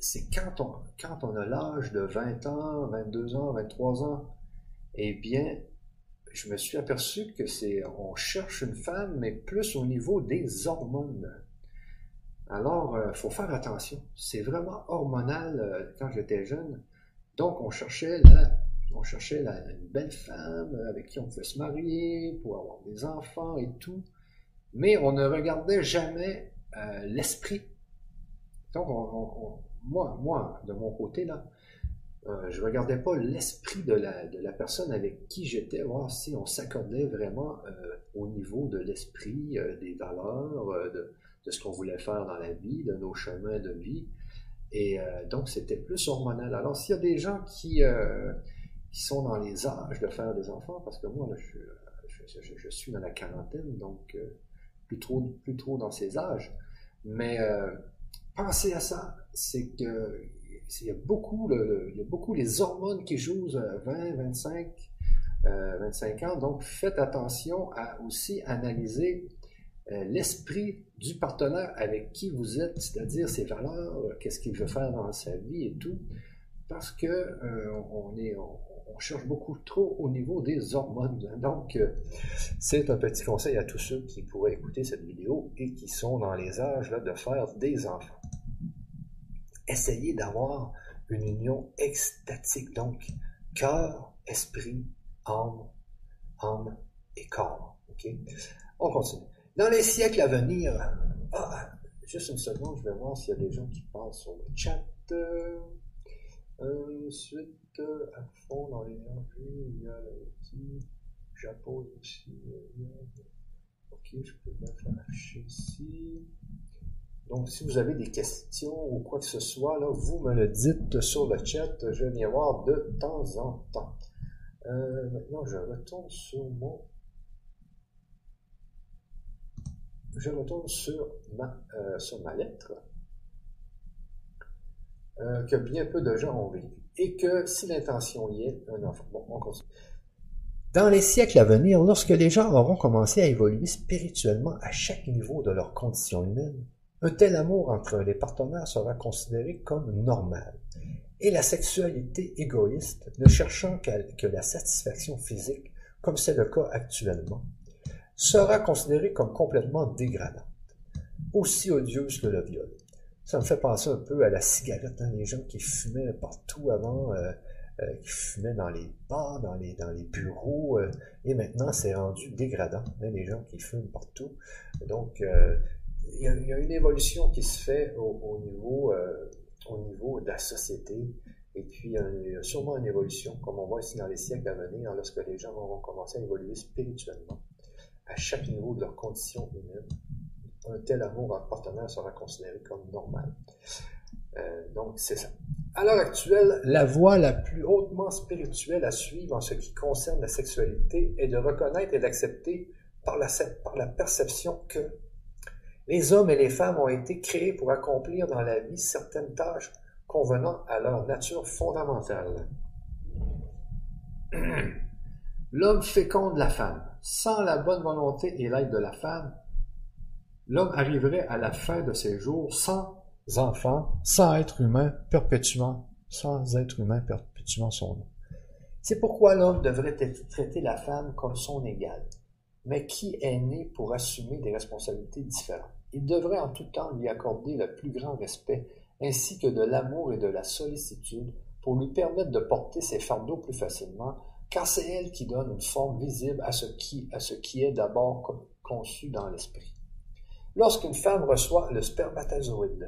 [SPEAKER 1] c'est quand on, quand on a l'âge de 20 ans, 22 ans, 23 ans, eh bien, je me suis aperçu que c'est, on cherche une femme, mais plus au niveau des hormones. Alors, il euh, faut faire attention. C'est vraiment hormonal euh, quand j'étais jeune. Donc, on cherchait la, on cherchait une belle femme avec qui on pouvait se marier, pour avoir des enfants et tout. Mais on ne regardait jamais euh, l'esprit. Donc, on, moi, moi, de mon côté, là, euh, je regardais pas l'esprit de la, de la personne avec qui j'étais, voir si on s'accordait vraiment euh, au niveau de l'esprit, euh, des valeurs, euh, de, ce qu'on voulait faire dans la vie, de nos chemins de vie. Et donc, c'était plus hormonal. Alors, s'il y a des gens qui, sont dans les âges de faire des enfants, parce que moi, je, suis dans la quarantaine, donc plus, trop, plus trop dans ces âges. Mais pensez à ça, c'est que il y a beaucoup, il y a beaucoup les hormones qui jouent 20, 25, 25 ans. Donc, faites attention à aussi analyser euh, l'esprit du partenaire avec qui vous êtes, c'est-à-dire ses valeurs, qu'est-ce qu'il veut faire dans sa vie et tout, parce que euh, on est, on, cherche beaucoup trop au niveau des hormones. Donc, euh, c'est un petit conseil à tous ceux qui pourraient écouter cette vidéo et qui sont dans les âges de faire des enfants essayer d'avoir une union extatique, donc cœur, esprit, âme, âme et corps. On continue. Dans les siècles à venir, ah, juste une seconde, je vais voir s'il y a des gens qui parlent sur le chat. Euh, ensuite, à fond dans l'énergie, il y a le petit Japon aussi. Ok, je peux faire ici. Donc, si vous avez des questions ou quoi que ce soit, là, vous me le dites sur le chat. Je y voir de temps en temps. Euh, maintenant, je retourne sur mon... Je retourne sur ma, euh, sur ma lettre euh, que bien peu de gens ont vécu. Et que si l'intention y est, un enfant. Dans les siècles à venir, lorsque les gens auront commencé à évoluer spirituellement à chaque niveau de leur condition humaine, un tel amour entre les partenaires sera considéré comme normal, et la sexualité égoïste, ne cherchant que la satisfaction physique, comme c'est le cas actuellement, sera considérée comme complètement dégradante, aussi odieuse que le viol. Ça me fait penser un peu à la cigarette, hein, les gens qui fumaient partout avant, euh, euh, qui fumaient dans les bars, dans les, bureaux, euh, et maintenant c'est rendu dégradant, hein, les gens qui fument partout. Donc, il y, a, une évolution qui se fait au, niveau, au niveau de la société. Et puis, il y a sûrement une évolution, comme on voit ici dans les siècles à venir, lorsque les gens vont commencer à évoluer spirituellement à chaque niveau de leur condition humaine. Un tel amour en partenaire sera considéré comme normal. Euh, donc, c'est ça. À l'heure actuelle, la voie la plus hautement spirituelle à suivre en ce qui concerne la sexualité est de reconnaître et d'accepter par la perception que les hommes et les femmes ont été créés pour accomplir dans la vie certaines tâches convenant à leur nature fondamentale. L'homme féconde la femme. Sans la bonne volonté et l'aide de la femme, l'homme arriverait à la fin de ses jours sans enfants, sans être humain perpétuant, sans être humain perpétuant son nom. C'est pourquoi l'homme devrait traiter la femme comme son égale. Mais qui est né pour assumer des responsabilités différentes? Il devrait en tout temps lui accorder le plus grand respect, ainsi que de l'amour et de la sollicitude, pour lui permettre de porter ses fardeaux plus facilement, car c'est elle qui donne une forme visible à ce qui, à ce qui est d'abord conçu dans l'esprit. Lorsqu'une femme reçoit le spermatozoïde,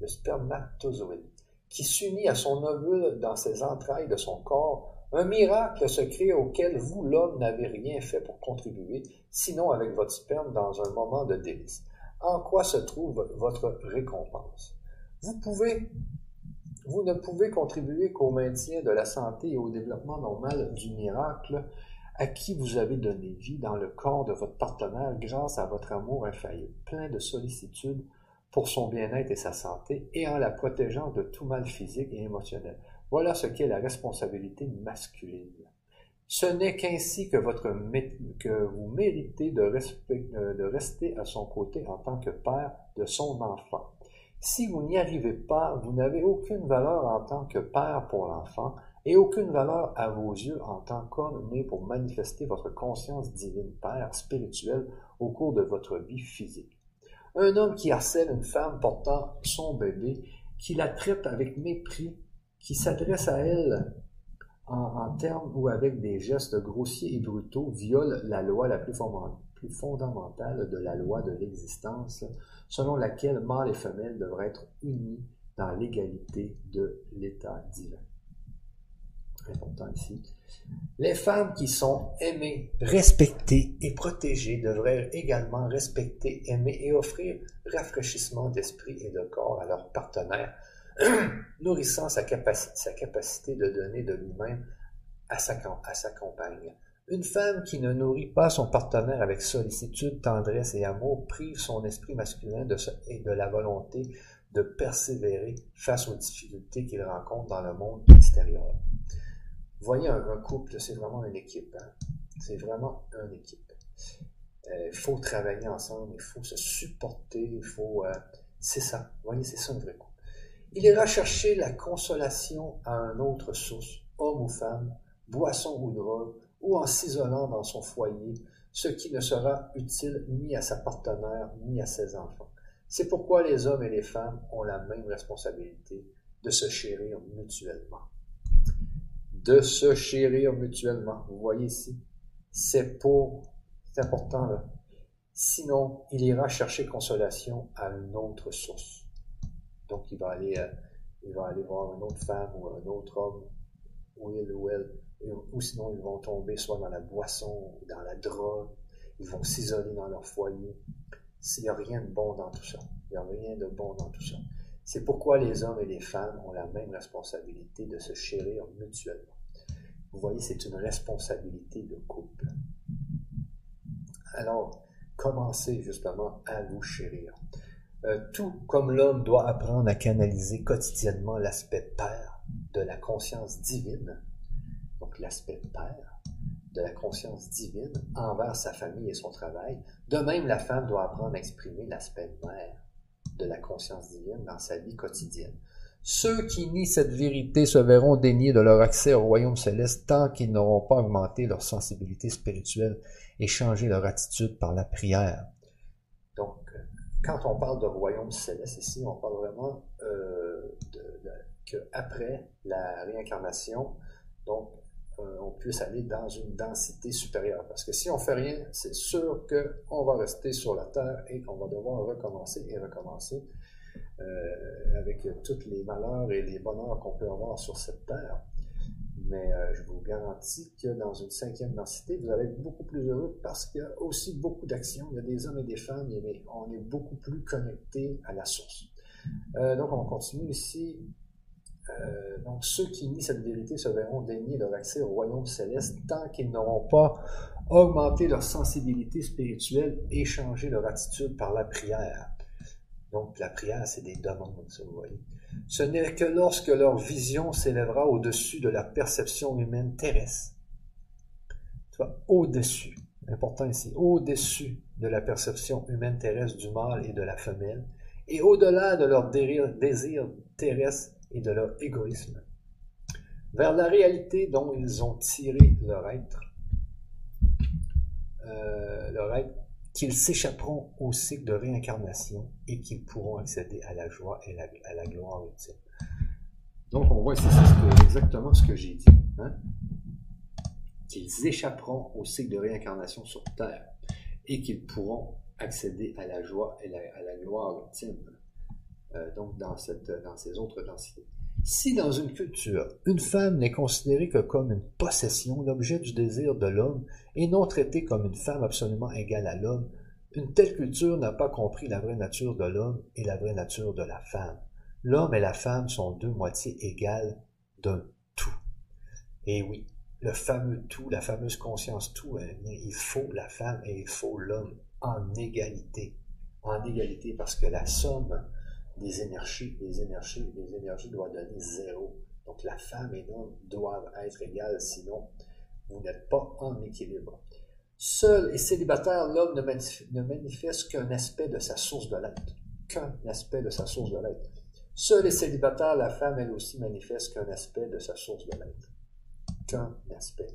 [SPEAKER 1] le spermatozoïde, qui s'unit à son ovule dans ses entrailles de son corps, un miracle se crée auquel vous, l'homme, n'avez rien fait pour contribuer, sinon avec votre sperme dans un moment de délice en quoi se trouve votre récompense? Vous vous ne pouvez contribuer qu'au maintien de la santé et au développement normal du miracle à qui vous avez donné vie dans le corps de votre partenaire grâce à votre amour infaillible, plein de sollicitude pour son bien-être et sa santé, et en la protégeant de tout mal physique et émotionnel. Voilà ce qu'est la responsabilité masculine. Ce n'est qu'ainsi que, vous méritez euh, de rester à son côté en tant que père de son enfant. Si vous n'y arrivez pas, vous n'avez aucune valeur en tant que père pour l'enfant et aucune valeur à vos yeux en tant qu'homme né pour manifester votre conscience divine, père spirituel au cours de votre vie physique. Un homme qui harcèle une femme portant son bébé, qui la traite avec mépris, qui s'adresse à elle en, termes ou avec des gestes grossiers et brutaux, viole la loi la plus, fondamentale de la loi de l'existence, selon laquelle mâle et femelle devraient être unis dans l'égalité de l'état divin. Les femmes qui sont aimées, respectées et protégées devraient également respecter, aimer et offrir rafraîchissement d'esprit et de corps à leur partenaire, nourrissant sa capacité, de donner de lui-même à sa, compagne. Une femme qui ne nourrit pas son partenaire avec sollicitude, tendresse et amour prive son esprit masculin et de la volonté de persévérer face aux difficultés qu'il rencontre dans le monde extérieur. Voyez, un, couple, c'est vraiment une équipe. Hein. C'est vraiment une équipe. Euh, il faut travailler ensemble, il faut se supporter, il faut... Euh, c'est ça. Voyez, c'est ça un vrai couple. Il ira chercher la consolation à un autre source, homme ou femme, boisson ou drogue, ou en s'isolant dans son foyer, ce qui ne sera utile ni à sa partenaire ni à ses enfants. C'est pourquoi les hommes et les femmes ont la même responsabilité de se chérir mutuellement. De se chérir mutuellement. Vous voyez ici, c'est pour, c'est important là. Sinon, il ira chercher consolation à une autre source. Donc, il va aller, euh, il va aller voir une autre femme ou un autre homme, ou il ou elle, ou sinon ils vont tomber soit dans la boisson ou dans la drogue, ils vont s'isoler dans leur foyer. Il n'y a rien de bon dans tout ça. Il n'y a rien de bon dans tout ça. C'est pourquoi les hommes et les femmes ont la même responsabilité de se chérir mutuellement. Vous voyez, c'est une responsabilité de couple. Alors, commencez justement à vous chérir. Euh, tout comme l'homme doit apprendre à canaliser quotidiennement l'aspect père de la conscience divine, donc l'aspect père de la conscience divine envers sa famille et son travail. De même, la femme doit apprendre à exprimer l'aspect mère de la conscience divine dans sa vie quotidienne. Ceux qui nient cette vérité se verront déniés de leur accès au royaume céleste tant qu'ils n'auront pas augmenté leur sensibilité spirituelle et changé leur attitude par la prière. Donc, quand on parle de royaume céleste ici, on parle vraiment euh, qu'après la réincarnation, donc on puisse aller dans une densité supérieure. Parce que si on fait rien, c'est sûr qu'on va rester sur la Terre et qu'on va devoir recommencer et recommencer euh, avec tous les malheurs et les bonheurs qu'on peut avoir sur cette Terre. Mais euh, je vous garantis que dans une cinquième densité, vous allez être beaucoup plus heureux parce qu'il y a aussi beaucoup d'actions. Il y a des hommes et des femmes, mais on est beaucoup plus connectés à la source. donc on continue ici euh, donc ceux qui nient cette vérité se verront dénier leur accès au royaume céleste tant qu'ils n'auront pas augmenté leur sensibilité spirituelle et changé leur attitude par la prière. Donc la prière, c'est des demandes, vous voyez. Ce n'est que lorsque leur vision s'élèvera au-dessus de la perception humaine terrestre, au-dessus, important ici, au-dessus de la perception humaine terrestre du mâle et de la femelle, et au-delà de leur désir terrestre et de leur égoïsme, vers la réalité dont ils ont tiré leur être, euh, leur être, qu'ils s'échapperont au cycle de réincarnation et qu'ils pourront accéder à la joie et à la gloire ultime. Donc on voit ici c'est exactement ce que j'ai dit. Hein? Qu'ils échapperont au cycle de réincarnation sur Terre et qu'ils pourront accéder à la joie et à la gloire ultime. Euh, donc dans, dans ces autres densités. Si dans une culture, une femme n'est considérée que comme une possession, l'objet du désir de l'homme, et non traitée comme une femme absolument égale à l'homme, une telle culture n'a pas compris la vraie nature de l'homme et la vraie nature de la femme. L'homme et la femme sont deux moitiés égales d'un tout. Et oui, le fameux tout, la fameuse conscience tout, il faut la femme et il faut l'homme en égalité. En égalité parce que la somme des énergies, les énergies, les énergies doivent donner zéro. Donc la femme et l'homme doivent être égales, sinon vous n'êtes pas en équilibre. Seul et célibataire, l'homme ne, manifeste qu'un aspect de sa source de l'être. Qu'un aspect de sa source de l'être. Seul et célibataire, la femme, elle aussi, manifeste qu'un aspect de sa source de l'être. Qu'un aspect.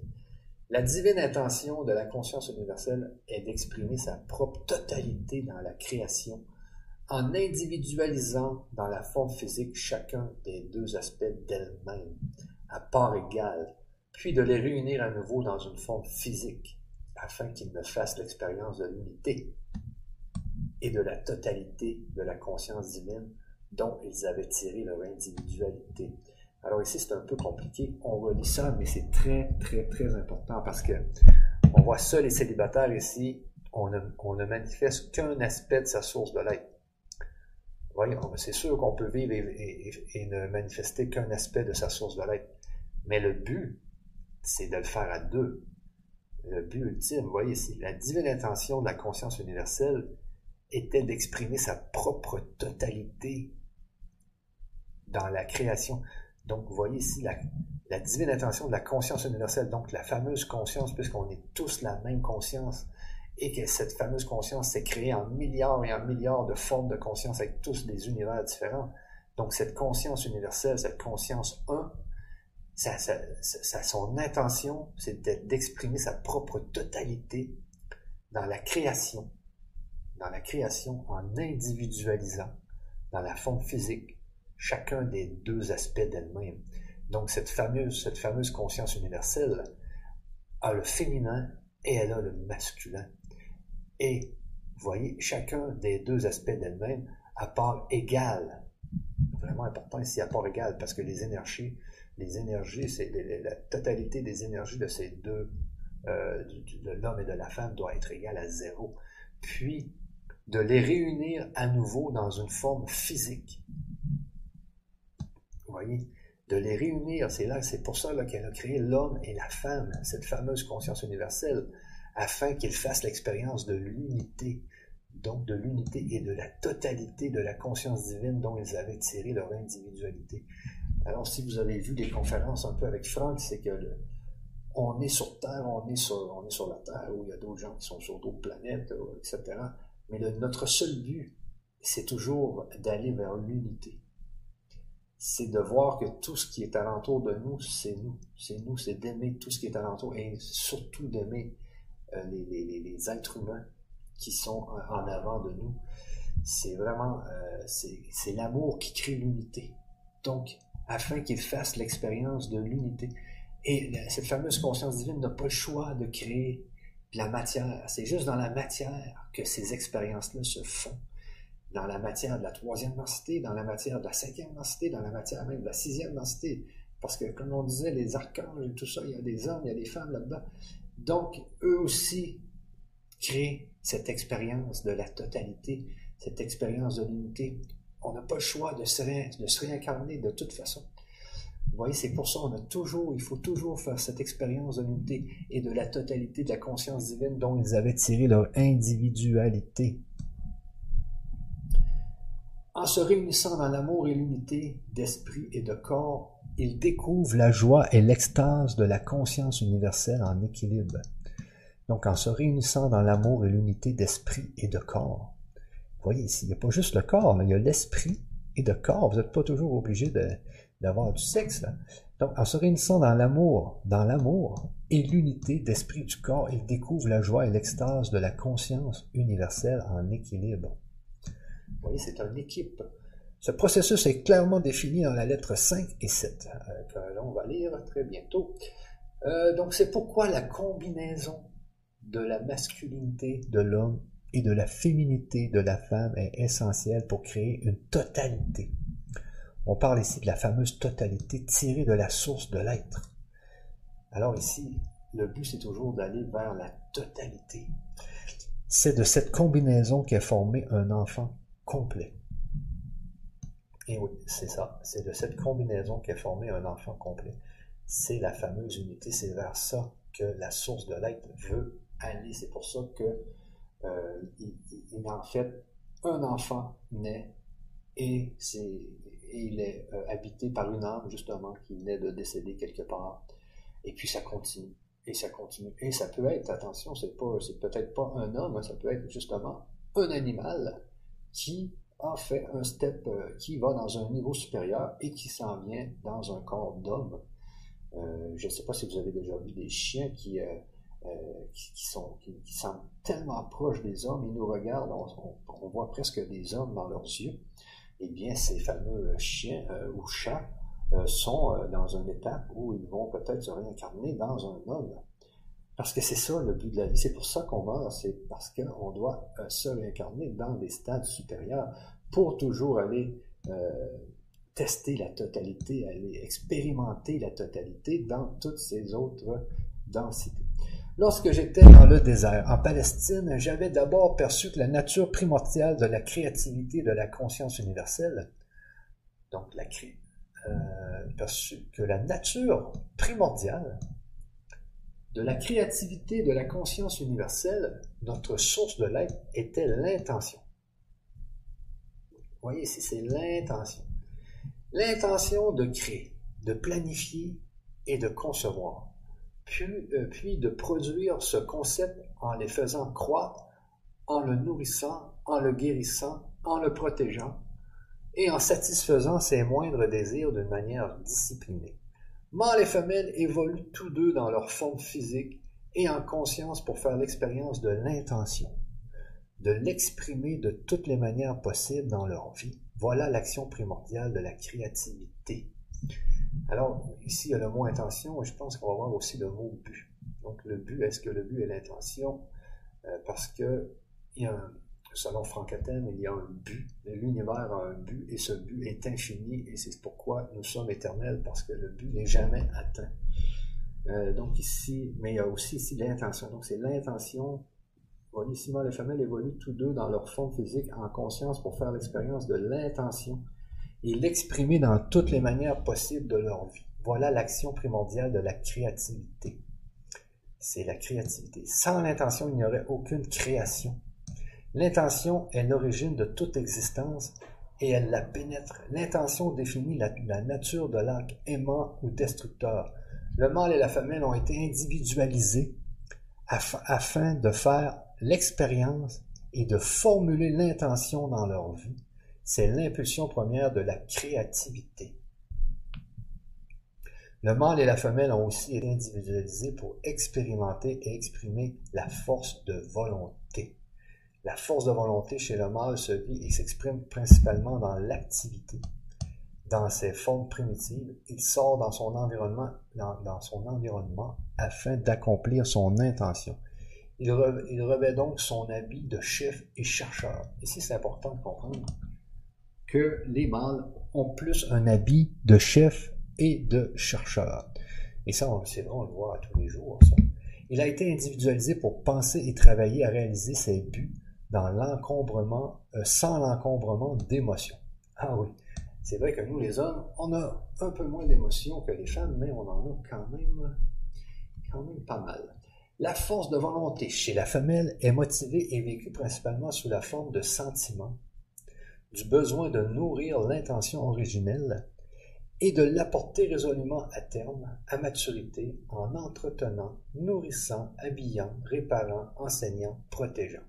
[SPEAKER 1] La divine intention de la conscience universelle est d'exprimer sa propre totalité dans la création en individualisant dans la forme physique chacun des deux aspects d'elle-même, à part égale, puis de les réunir à nouveau dans une forme physique, afin qu'ils ne fassent l'expérience de l'unité et de la totalité de la conscience divine dont ils avaient tiré leur individualité. Alors ici, c'est un peu compliqué. On relit ça, mais c'est très, très, très important parce que on voit ça, les célibataires ici, on ne, manifeste qu'un aspect de sa source de l'être. Voyez, c'est sûr qu'on peut vivre et, ne manifester qu'un aspect de sa source de l'être. Mais le but, c'est de le faire à deux. Le but ultime, voyez ici, la divine intention de la conscience universelle était d'exprimer sa propre totalité dans la création. Donc, voyez ici la, divine intention de la conscience universelle, donc la fameuse conscience, puisqu'on est tous la même conscience, et que cette fameuse conscience s'est créée en milliards et en milliards de formes de conscience avec tous des univers différents. Donc, cette conscience universelle, cette conscience 1, ça, son intention, c'est d'exprimer sa propre totalité dans la création, dans la création en individualisant dans la forme physique chacun des deux aspects d'elle-même. Donc cette fameuse, cette fameuse conscience universelle a le féminin et elle a le masculin. Et, vous voyez, chacun des deux aspects d'elle-même à part égale. Vraiment important ici, à part égale, parce que les énergies, les énergies, c'est la totalité des énergies de ces deux, euh, de l'homme et de la femme doit être égale à zéro. Puis, de les réunir à nouveau dans une forme physique. Vous voyez, de les réunir, c'est là, c'est pour ça qu'elle a créé l'homme et la femme, cette fameuse conscience universelle, afin qu'ils fassent l'expérience de l'unité, donc de l'unité et de la totalité de la conscience divine dont ils avaient tiré leur individualité. Alors, si vous avez vu des conférences un peu avec Franck, c'est que on est sur Terre, on est sur, on est sur la Terre, où il y a d'autres gens qui sont sur d'autres planètes, euh, etc. Mais notre seul but, c'est toujours d'aller vers l'unité. C'est de voir que tout ce qui est alentour de nous, c'est nous. C'est nous, c'est d'aimer tout ce qui est alentour et surtout d'aimer euh, les, êtres humains qui sont en avant de nous. C'est vraiment, euh, c'est l'amour qui crée l'unité. Donc, afin qu'ils fassent l'expérience de l'unité. Et cette fameuse conscience divine n'a pas le choix de créer la matière. C'est juste dans la matière que ces expériences-là se font. Dans la matière de la troisième densité, dans la matière de la cinquième densité, dans la matière même de la sixième densité. Parce que, comme on disait, les archanges et tout ça, il y a des hommes, il y a des femmes là-dedans. Donc, eux aussi créent cette expérience de la totalité, cette expérience de l'unité. On n'a pas le choix de se, réincarner de toute façon. Vous voyez, c'est pour ça qu'on a toujours, il faut toujours faire cette expérience de l'unité et de la totalité de la conscience divine dont ils avaient tiré leur individualité. En se réunissant dans l'amour et l'unité d'esprit et de corps, ils découvrent la joie et l'extase de la conscience universelle en équilibre. Donc, en se réunissant dans l'amour et l'unité d'esprit et de corps. Vous voyez ici, il n'y a pas juste le corps, mais il y a l'esprit et de corps. Vous n'êtes pas toujours obligé d'avoir du sexe. Donc, en se réunissant dans l'amour, dans l'amour et l'unité d'esprit du corps, il découvre la joie et l'extase de la conscience universelle en équilibre. Vous voyez, c'est une équipe. Ce processus est clairement défini dans la lettre 5 et 7, euh, que l'on va lire très bientôt. Euh, donc, c'est pourquoi la combinaison de la masculinité de l'homme et de la féminité de la femme est essentielle pour créer une totalité on parle ici de la fameuse totalité tirée de la source de l'être. Alors ici, le but c'est toujours d'aller vers la totalité. C'est de cette combinaison qu'est formé un enfant complet. Et oui, c'est ça. C'est de cette combinaison qu'est formé un enfant complet. C'est la fameuse unité. C'est vers ça que la source de l'être veut aller. C'est pour ça que euh, il, en fait un enfant naît et c'est il est euh, habité par une âme, justement, qui venait de décéder quelque part. Et puis ça continue, et ça continue. Et ça peut être, attention, c'est pas, c'est peut-être pas un homme, ça peut être justement un animal qui a fait un step, euh, qui va dans un niveau supérieur et qui s'en vient dans un corps d'homme. Euh, je ne sais pas si vous avez déjà vu des chiens qui, qui, sont, qui, semblent tellement proches des hommes, ils nous regardent, on voit presque des hommes dans leurs yeux eh bien, ces fameux chiens euh, ou chats euh, sont euh, dans un état où ils vont peut-être se réincarner dans un homme. Parce que c'est ça le but de la vie, c'est pour ça qu'on meurt, c'est parce qu'on doit se réincarner dans des stades supérieurs pour toujours aller tester la totalité, aller expérimenter la totalité dans toutes ces autres densités. Lorsque j'étais dans le désert, en Palestine, j'avais d'abord perçu que la nature primordiale de la créativité de la conscience universelle, donc la euh, perçu que la nature primordiale de la créativité de la conscience universelle, notre source de l'être, était l'intention. Vous voyez ici, c'est l'intention. L'intention de créer, de planifier et de concevoir euh, puis, de produire ce concept en les faisant croître, en le nourrissant, en le guérissant, en le protégeant, et en satisfaisant ses moindres désirs d'une manière disciplinée. Mâles et femelles évoluent tous deux dans leur forme physique et en conscience pour faire l'expérience de l'intention, de l'exprimer de toutes les manières possibles dans leur vie. Voilà l'action primordiale de la créativité. Alors, ici, il y a le mot intention et je pense qu'on va voir aussi le mot but. Donc, le but, est-ce que le but est l'intention? Euh, parce que, il y a un, selon Francathème, il y a un but. L'univers a un but et ce but est infini et c'est pourquoi nous sommes éternels parce que le but n'est jamais atteint. Euh, donc ici, mais il y a aussi ici l'intention. Donc c'est l'intention. Ici, les femelles évoluent tous deux dans leur forme physique en conscience pour faire l'expérience de l'intention et l'exprimer dans toutes les manières possibles de leur vie. Voilà l'action primordiale de la créativité. C'est la créativité. Sans l'intention, il n'y aurait aucune création. L'intention est l'origine de toute existence et elle la pénètre. L'intention définit la, nature de l'acte aimant ou destructeur. Le mâle et la femelle ont été individualisés afin de faire l'expérience et de formuler l'intention dans leur vie c'est l'impulsion première de la créativité. Le mâle et la femelle ont aussi été individualisés pour expérimenter et exprimer la force de volonté. La force de volonté chez le mâle se vit et s'exprime principalement dans l'activité. Dans ses formes primitives, il sort dans son environnement, afin d'accomplir son intention. Il, il revêt donc son habit de chef et chercheur. Ici, c'est important de comprendre que les mâles ont plus un habit de chef et de chercheur. Et ça, c'est vrai, on le voit tous les jours. Il a été individualisé pour penser et travailler à réaliser ses buts dans l'encombrement, euh, sans l'encombrement d'émotions. Ah oui, c'est vrai que nous, les hommes, on a un peu moins d'émotions que les femmes, mais on en a quand même, quand même pas mal. La force de volonté chez la femelle est motivée et vécue principalement sous la forme de sentiments, du besoin de nourrir l'intention originelle et de l'apporter résolument à terme, à maturité, en entretenant, nourrissant, habillant, réparant, enseignant, protégeant.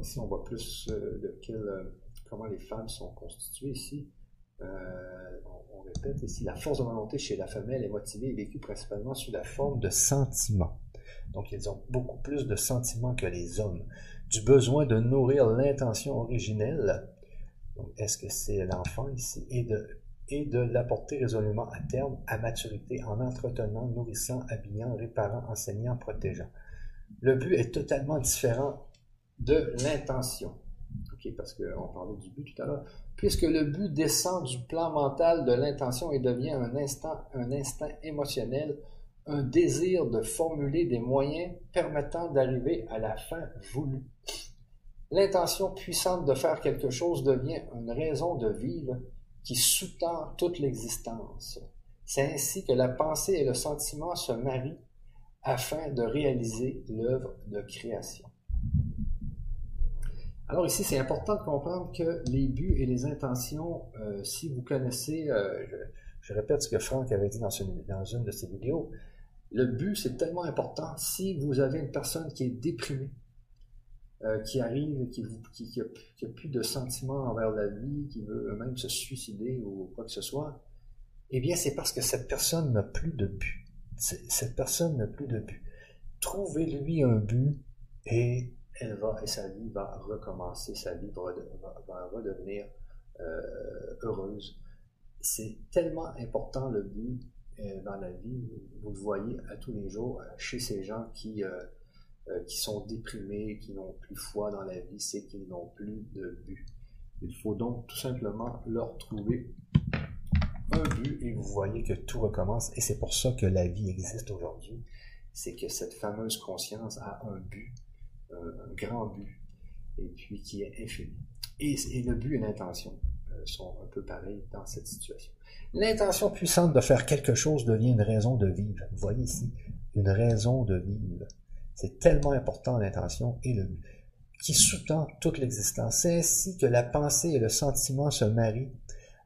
[SPEAKER 1] Ici, on voit plus euh, de euh, comment les femmes sont constituées ici. Euh, on, répète ici, la force de volonté chez la femelle est motivée et vécue principalement sous la forme de sentiments. Donc, ils ont beaucoup plus de sentiments que les hommes du besoin de nourrir l'intention originelle, est-ce que c'est l'enfant ici, et de, et de l'apporter résolument à terme, à maturité, en entretenant, nourrissant, habillant, réparant, enseignant, protégeant. Le but est totalement différent de l'intention. OK, parce qu'on parlait du but tout à l'heure. Puisque le but descend du plan mental de l'intention et devient un un instinct émotionnel, un désir de formuler des moyens permettant d'arriver à la fin voulue. L'intention puissante de faire quelque chose devient une raison de vivre qui sous-tend toute l'existence. C'est ainsi que la pensée et le sentiment se marient afin de réaliser l'œuvre de création. Alors ici, c'est important de comprendre que les buts et les intentions, euh, si vous connaissez, euh, je, répète ce que Franck avait dit dans une de ses vidéos, le but, c'est tellement important. Si vous avez une personne qui est déprimée, euh, qui arrive, qui, qui, qui, a, plus de sentiments envers la vie, qui veut même se suicider ou quoi que ce soit, eh bien, c'est parce que cette personne n'a plus de but. Cette personne n'a plus de but. Trouvez-lui un but et elle va, et sa vie va recommencer, sa vie va, redevenir euh, heureuse. C'est tellement important le but euh, dans la vie. Vous le voyez à tous les jours euh, chez ces gens qui, qui sont déprimés, qui n'ont plus foi dans la vie, c'est qu'ils n'ont plus de but. Il faut donc tout simplement leur trouver un but et vous voyez que tout recommence. Et c'est pour ça que la vie existe aujourd'hui. C'est que cette fameuse conscience a un but, un grand but, et puis qui est infini. Et, le but et l'intention euh, sont un peu pareils dans cette situation. L'intention puissante de faire quelque chose devient une raison de vivre. Vous voyez ici, une raison de vivre. C'est tellement important l'intention et le but qui sous-tend toute l'existence. C'est ainsi que la pensée et le sentiment se marient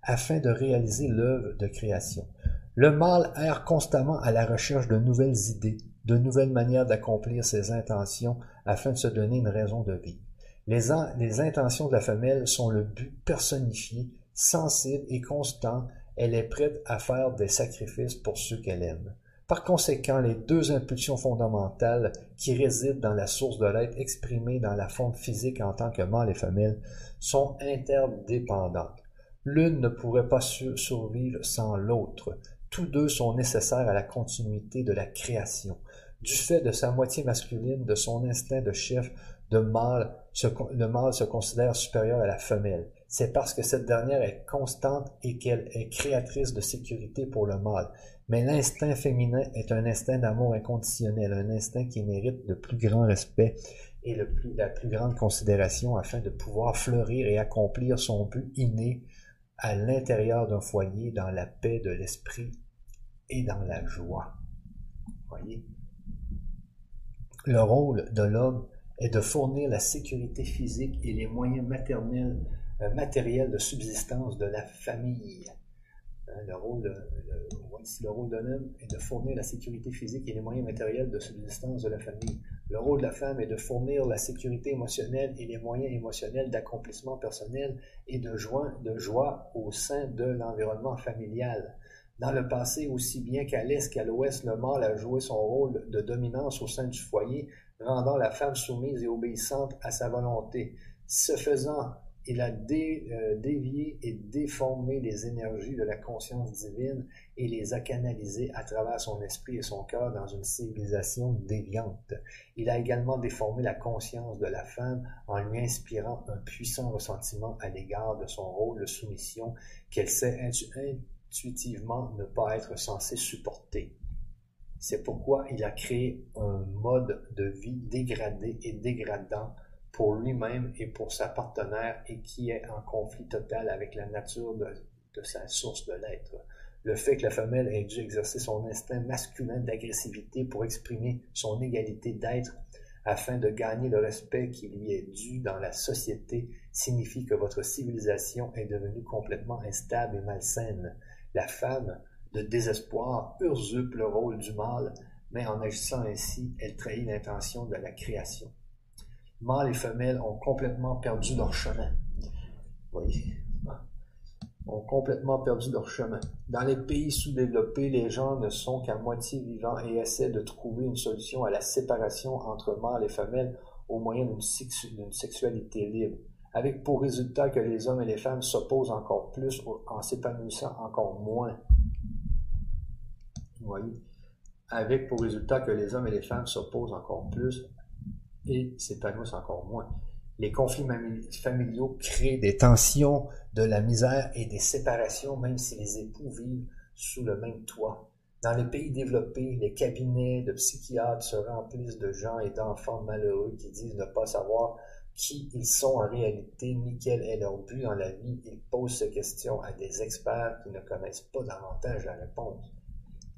[SPEAKER 1] afin de réaliser l'œuvre de création. Le mal erre constamment à la recherche de nouvelles idées, de nouvelles manières d'accomplir ses intentions afin de se donner une raison de vivre. Les, les intentions de la femelle sont le but personnifié, sensible et constant. Elle est prête à faire des sacrifices pour ceux qu'elle aime. Par conséquent, les deux impulsions fondamentales qui résident dans la source de l'être exprimée dans la forme physique en tant que mâle et femelle sont interdépendantes. L'une ne pourrait pas survivre sans l'autre. Tous deux sont nécessaires à la continuité de la création. Du fait de sa moitié masculine, de son instinct de chef, de mâle, le mâle se considère supérieur à la femelle. C'est parce que cette dernière est constante et qu'elle est créatrice de sécurité pour le mâle. Mais l'instinct féminin est un instinct d'amour inconditionnel, un instinct qui mérite le plus grand respect et la plus grande considération afin de pouvoir fleurir et accomplir son but inné à l'intérieur d'un foyer dans la paix de l'esprit et dans la joie. Voyez? Le rôle de l'homme est de fournir la sécurité physique et les moyens maternels, euh, matériels de subsistance de la famille. Hein, le rôle de, le rôle d'un homme est de fournir la sécurité physique et les moyens matériels de subsistance de la famille. Le rôle de la femme est de fournir la sécurité émotionnelle et les moyens émotionnels d'accomplissement personnel et de joie au sein de l'environnement familial. Dans le passé, aussi bien qu'à l'est qu'à l'ouest, le mâle a joué son rôle de dominance au sein du foyer, rendant la femme soumise et obéissante à sa volonté. Ce faisant, il a euh, dévié et déformé les énergies de la conscience divine et les a canalisées à travers son esprit et son cœur dans une civilisation déviante. Il a également déformé la conscience de la femme en lui inspirant un puissant ressentiment à l'égard de son rôle de soumission qu'elle sait intuitivement ne pas être censée supporter. C'est pourquoi il a créé un mode de vie dégradé et dégradant pour lui-même et pour sa partenaire et qui est en conflit total avec la nature de, sa source de l'être. Le fait que la femelle ait dû exercer son instinct masculin d'agressivité pour exprimer son égalité d'être afin de gagner le respect qui lui est dû dans la société signifie que votre civilisation est devenue complètement instable et malsaine. La femme, de désespoir, usurpe le rôle du mâle, mais en agissant ainsi, elle trahit l'intention de la création mâles et femelles ont complètement perdu leur chemin. Voyez? ont complètement perdu leur chemin. Dans les pays sous-développés, les gens ne sont qu'à moitié vivants et essaient de trouver une solution à la séparation entre mâles et femelles au moyen d'une sexualité libre, avec pour résultat que les hommes et les femmes s'opposent encore plus en s'épanouissant encore moins. Vous voyez? Avec pour résultat que les hommes et les femmes s'opposent encore plus et s'épanouissent encore moins. Les conflits familiaux créent des tensions, de la misère et des séparations, même si les époux vivent sous le même toit. Dans les pays développés, les cabinets de psychiatres se remplissent de gens et d'enfants malheureux qui disent ne pas savoir qui ils sont en réalité ni quel est leur but dans la vie. Ils posent ces questions à des experts qui ne connaissent pas davantage la réponse.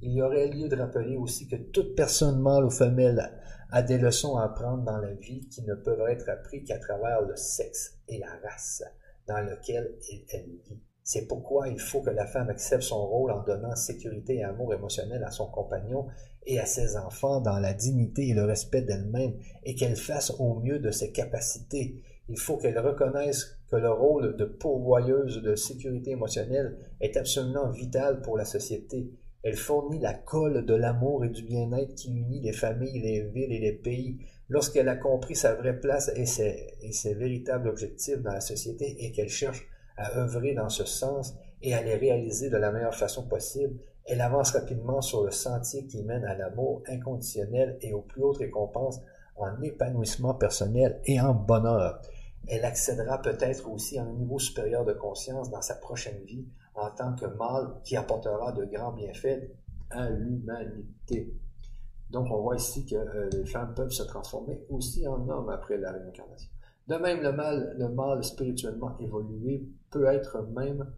[SPEAKER 1] Il y aurait lieu de rappeler aussi que toute personne mâle ou femelle a des leçons à apprendre dans la vie qui ne peuvent être apprises qu'à travers le sexe et la race dans lequel elle vit. C'est pourquoi il faut que la femme accepte son rôle en donnant sécurité et amour émotionnel à son compagnon et à ses enfants dans la dignité et le respect d'elle-même et qu'elle fasse au mieux de ses capacités. Il faut qu'elle reconnaisse que le rôle de pourvoyeuse de sécurité émotionnelle est absolument vital pour la société elle fournit la colle de l'amour et du bien-être qui unit les familles, les villes et les pays. Lorsqu'elle a compris sa vraie place et ses, véritables objectifs dans la société et qu'elle cherche à œuvrer dans ce sens et à les réaliser de la meilleure façon possible, elle avance rapidement sur le sentier qui mène à l'amour inconditionnel et aux plus hautes récompenses en épanouissement personnel et en bonheur.
[SPEAKER 2] Elle accédera peut-être aussi à un niveau supérieur de conscience dans sa prochaine vie en tant que mâle qui apportera de grands bienfaits à l'humanité. Donc, on voit ici que euh, les femmes peuvent se transformer aussi en hommes après la réincarnation. De même, le mâle, le mâle spirituellement évolué peut être même,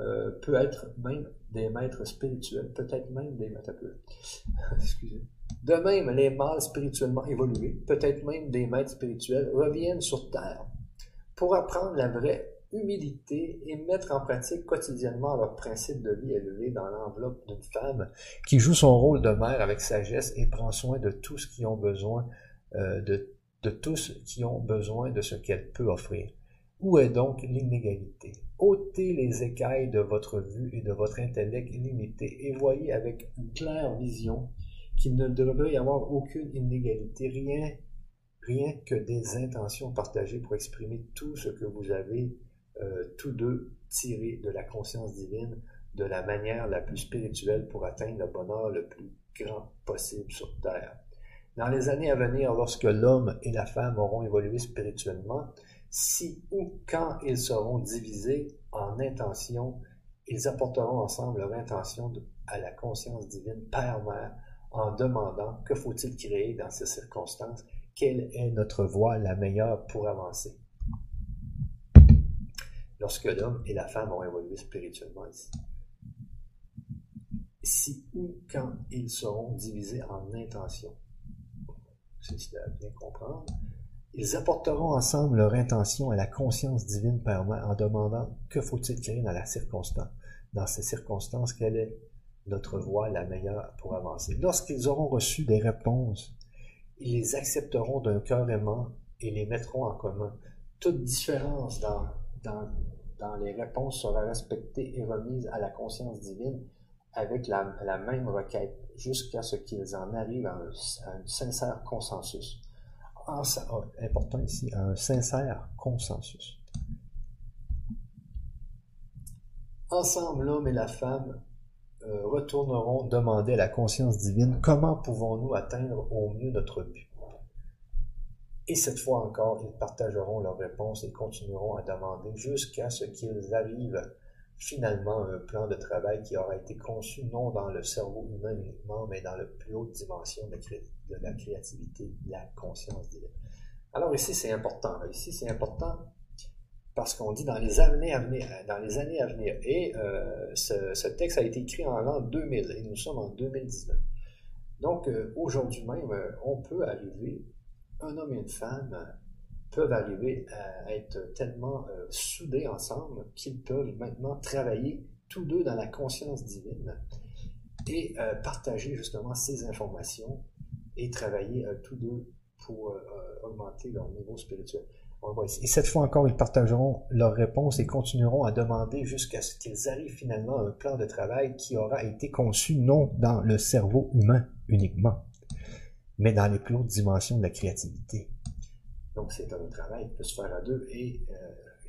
[SPEAKER 2] euh, peut être même des maîtres spirituels, peut-être même des maîtres. Excusez. De même, les mâles spirituellement évolués, peut-être même des maîtres spirituels, reviennent sur Terre pour apprendre la vraie humilité et mettre en pratique quotidiennement leur principe de vie élevé dans l'enveloppe d'une femme qui joue son rôle de mère avec sagesse et prend soin de tous qui ont besoin euh, de, de tous qui ont besoin de ce qu'elle peut offrir. Où est donc l'inégalité? Ôtez les écailles de votre vue et de votre intellect limité et voyez avec une claire vision qu'il ne devrait y avoir aucune inégalité, rien, rien que des intentions partagées pour exprimer tout ce que vous avez euh, tous deux tiré de la conscience divine de la manière la plus spirituelle pour atteindre le bonheur le plus grand possible sur Terre. Dans les années à venir, lorsque l'homme et la femme auront évolué spirituellement, si ou quand ils seront divisés en intentions, ils apporteront ensemble leur intention à la conscience divine Père-Mère en demandant que faut-il créer dans ces circonstances, quelle est notre voie la meilleure pour avancer? Lorsque l'homme et la femme ont évolué spirituellement ici. Si ou quand ils seront divisés en intentions. C'est à bien comprendre. Ils apporteront ensemble leur intention à la conscience divine en demandant que faut-il créer dans la circonstance. Dans ces circonstances, quelle est notre voie la meilleure pour avancer. Lorsqu'ils auront reçu des réponses, ils les accepteront d'un cœur aimant et les mettront en commun. Toute différence dans, dans, dans les réponses sera respectée et remise à la conscience divine avec la, la même requête jusqu'à ce qu'ils en arrivent à un sincère consensus. Ah, important ici, un sincère consensus. Ensemble, l'homme et la femme euh, retourneront demander à la conscience divine comment pouvons-nous atteindre au mieux notre but? Et cette fois encore, ils partageront leurs réponses et continueront à demander jusqu'à ce qu'ils arrivent finalement à un plan de travail qui aura été conçu non dans le cerveau humain uniquement, mais dans la plus haute dimension de de la créativité, la conscience divine. Alors ici, c'est important. Ici, c'est important parce qu'on dit dans les années à venir, dans les années à venir. Et euh, ce, texte a été écrit en l'an 2000 et nous sommes en 2019. Donc euh, aujourd'hui même, euh, on peut arriver, un homme et une femme peuvent arriver à être tellement soudés ensemble qu'ils peuvent maintenant travailler tous deux dans la conscience divine et partager justement ces informations et travailler euh, tous deux pour euh, euh, augmenter leur niveau spirituel. Et cette fois encore, ils partageront leurs réponses et continueront à demander jusqu'à ce qu'ils arrivent finalement à un plan de travail qui aura été conçu non dans le cerveau humain uniquement, mais dans les plus hautes dimensions de la créativité. Donc c'est un travail qui peut se faire à deux et,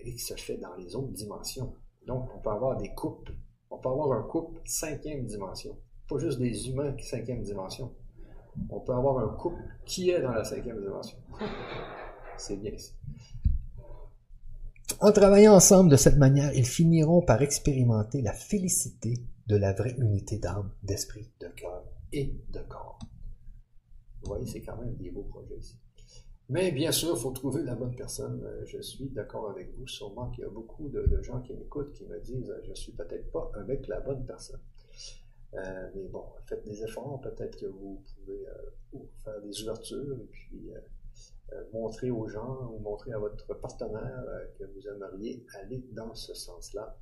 [SPEAKER 2] qui se fait dans les autres dimensions. Donc on peut avoir des couples. On peut avoir un couple cinquième dimension. Pas juste des humains qui cinquième dimension on peut avoir un couple qui est dans la cinquième dimension. C'est bien. En travaillant ensemble de cette manière, ils finiront par expérimenter la félicité de la vraie unité d'âme, d'esprit, de cœur et de corps. Vous voyez, c'est quand même des beaux projets ici. Mais bien sûr, il faut trouver la bonne personne. Euh, je suis d'accord avec vous. Sûrement qu'il y a beaucoup de, gens qui m'écoutent qui me disent je suis peut-être pas avec la bonne personne. Euh, mais bon, faites des efforts, peut-être que vous pouvez euh, faire des ouvertures et puis euh, montrer aux gens ou montrer à votre partenaire que vous aimeriez aller dans ce sens-là.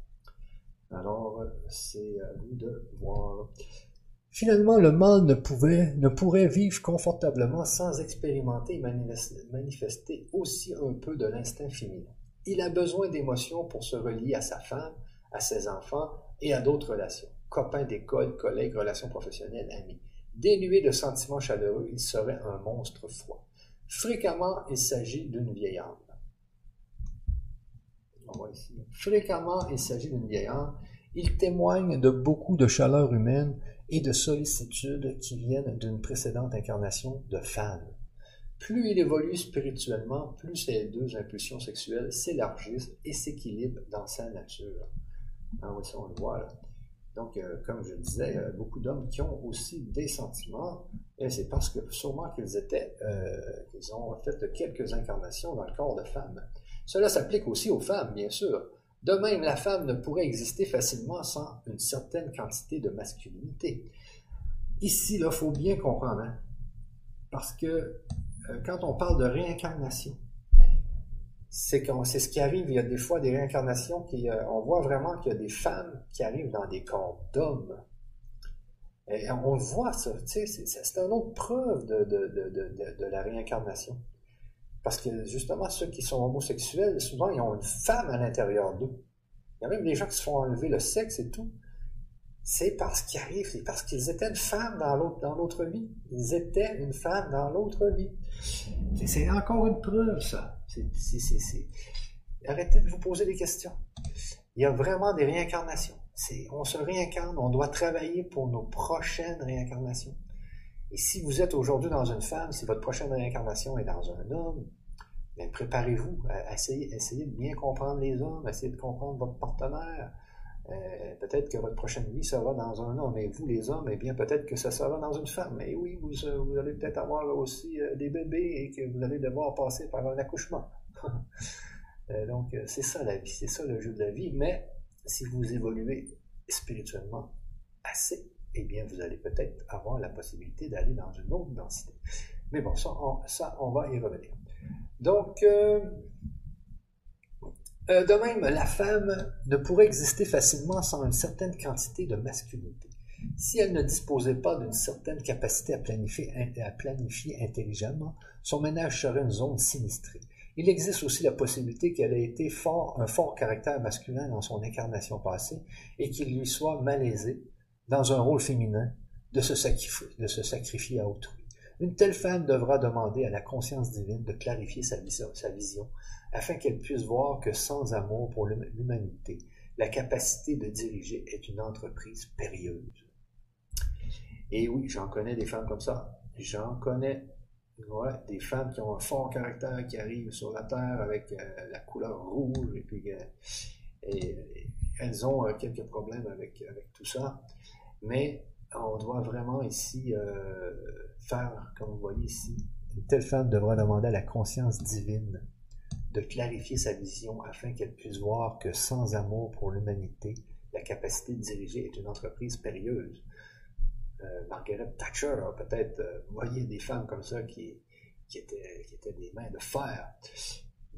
[SPEAKER 2] Alors, c'est à vous de voir. Finalement, le mal ne, pouvait, ne pourrait vivre confortablement sans expérimenter et manifester aussi un peu de l'instinct féminin. Il a besoin d'émotions pour se relier à sa femme, à ses enfants et à d'autres relations copains d'école, collègues, relations professionnelles, amis. Dénué de sentiments chaleureux, il serait un monstre froid. Fréquemment, il s'agit d'une vieille âme. Fréquemment, il s'agit d'une vieille âme. Il témoigne de beaucoup de chaleur humaine et de sollicitude qui viennent d'une précédente incarnation de femme. plus il évolue spirituellement, plus ces deux impulsions sexuelles s'élargissent et s'équilibrent dans sa nature. Ah oui, ça on le voit là. Donc, euh, comme je le disais, euh, beaucoup d'hommes qui ont aussi des sentiments, c'est parce que sûrement qu'ils étaient, euh, qu'ils ont fait quelques incarnations dans le corps de femmes. Cela s'applique aussi aux femmes, bien sûr. De même, la femme ne pourrait exister facilement sans une certaine quantité de masculinité. Ici, il faut bien comprendre, hein, parce que quand on parle de réincarnation, c'est ce qui arrive. Il y a des fois des réincarnations qui, euh, on voit vraiment qu'il y a des femmes qui arrivent dans des corps d'hommes. Et on voit ça, c'est une autre preuve de, de, la réincarnation. Parce que justement, ceux qui sont homosexuels, souvent, ils ont une femme à l'intérieur d'eux. Il y a même des gens qui se font enlever le sexe et tout. C'est parce qu'ils arrivent, c'est parce qu'ils étaient une femme dans l'autre, vie. Ils étaient une femme dans l'autre vie. C'est encore une preuve, ça. Arrêtez de vous poser des questions. Il y a vraiment des réincarnations. On se réincarne, on doit travailler pour nos prochaines réincarnations. Et si vous êtes aujourd'hui dans une femme, si votre prochaine réincarnation est dans un homme, bien préparez-vous, essayez, essayez de bien comprendre les hommes, essayez de comprendre votre partenaire. Euh, peut-être que votre prochaine vie sera dans un homme, et vous, les hommes, eh bien, peut-être que ça sera dans une femme. Et oui, vous, vous allez peut-être avoir aussi euh, des bébés et que vous allez devoir passer par un accouchement. Euh, donc, c'est ça la vie, c'est ça le jeu de la vie. Mais si vous évoluez spirituellement assez, eh bien, vous allez peut-être avoir la possibilité d'aller dans une autre densité. Mais bon, ça, on, ça, on va y revenir. Donc, euh, de même, la femme ne pourrait exister facilement sans une certaine quantité de masculinité. Si elle ne disposait pas d'une certaine capacité à planifier, intelligemment, son ménage serait une zone sinistrée. Il existe aussi la possibilité qu'elle ait été fort, un fort caractère masculin dans son incarnation passée et qu'il lui soit malaisé, dans un rôle féminin, de se sacrifier, à autrui. Une telle femme devra demander à la conscience divine de clarifier sa vision afin qu'elle puisse voir que sans amour pour l'humanité, la capacité de diriger est une entreprise périlleuse. Et oui, j'en connais des femmes comme ça. J'en connais des femmes qui ont un fort caractère, qui arrivent sur la Terre avec euh, la couleur rouge, et puis euh, et, elles ont euh, quelques problèmes avec, avec tout ça. Mais on doit vraiment ici faire, comme vous voyez ici, une telle femme devra demander à la conscience divine de clarifier sa vision afin qu'elle puisse voir que sans amour pour l'humanité, la capacité de diriger est une entreprise périlleuse. Euh, Margaret Thatcher a peut-être euh, voyé des femmes comme ça qui, qui, étaient, des mains de fer.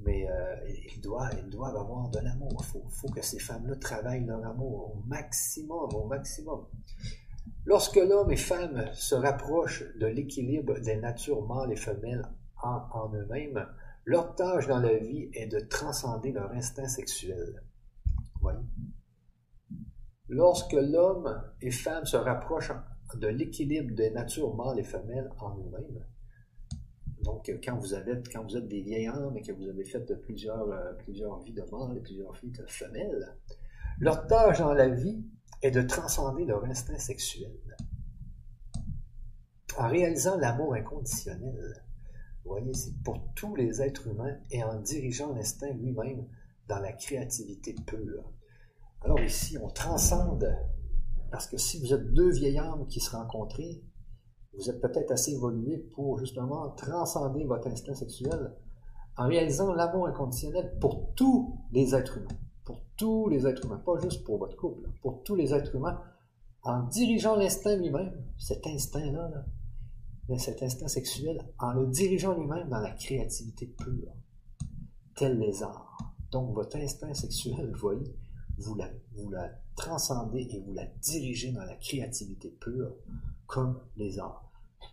[SPEAKER 2] Mais euh, ils, doivent, avoir de l'amour. Il faut, faut, que ces femmes-là travaillent leur amour au maximum, au maximum. Lorsque l'homme et femme se rapprochent de l'équilibre des natures mâles et femelles en eux-mêmes, leur tâche dans la vie est de transcender leur instinct sexuel. Lorsque l'homme et femme se rapprochent de l'équilibre des natures mâles et femelles en eux-mêmes, donc quand vous, avez, quand vous êtes des vieilles âmes et que vous avez fait plusieurs, euh, plusieurs vies de mâles et plusieurs vies de femelles, leur tâche dans la vie est de transcender leur instinct sexuel. En réalisant l'amour inconditionnel, voyez, c'est pour tous les êtres humains et en dirigeant l'instinct lui-même dans la créativité pure. Alors ici, on transcende, parce que si vous êtes deux vieilles âmes qui se rencontrent, vous êtes peut-être assez évolué pour justement transcender votre instinct sexuel en réalisant l'amour inconditionnel pour tous les êtres humains. Pour tous les êtres humains, pas juste pour votre couple, pour tous les êtres humains, en dirigeant l'instinct lui-même, cet instinct-là, là, cet instinct sexuel en le dirigeant lui-même dans la créativité pure, tel les arts. Donc votre instinct sexuel, vous voyez, vous la, transcendez et vous la dirigez dans la créativité pure comme les arts.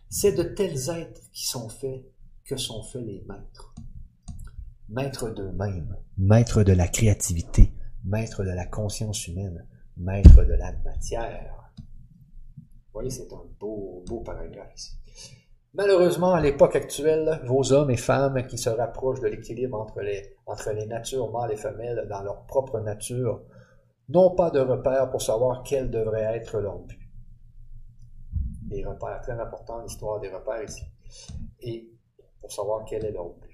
[SPEAKER 2] C'est de tels êtres qui sont faits que sont faits les maîtres. Maîtres d'eux-mêmes, maîtres de la créativité, maîtres de la conscience humaine, maîtres de la matière. Vous voyez, c'est un beau paragraphe ici. Malheureusement, à l'époque actuelle, vos hommes et femmes qui se rapprochent de l'équilibre entre les, natures mâles et femelles dans leur propre nature n'ont pas de repères pour savoir quel devrait être leur but. Des repères très importants, l'histoire des repères ici. Et pour savoir quel est leur but.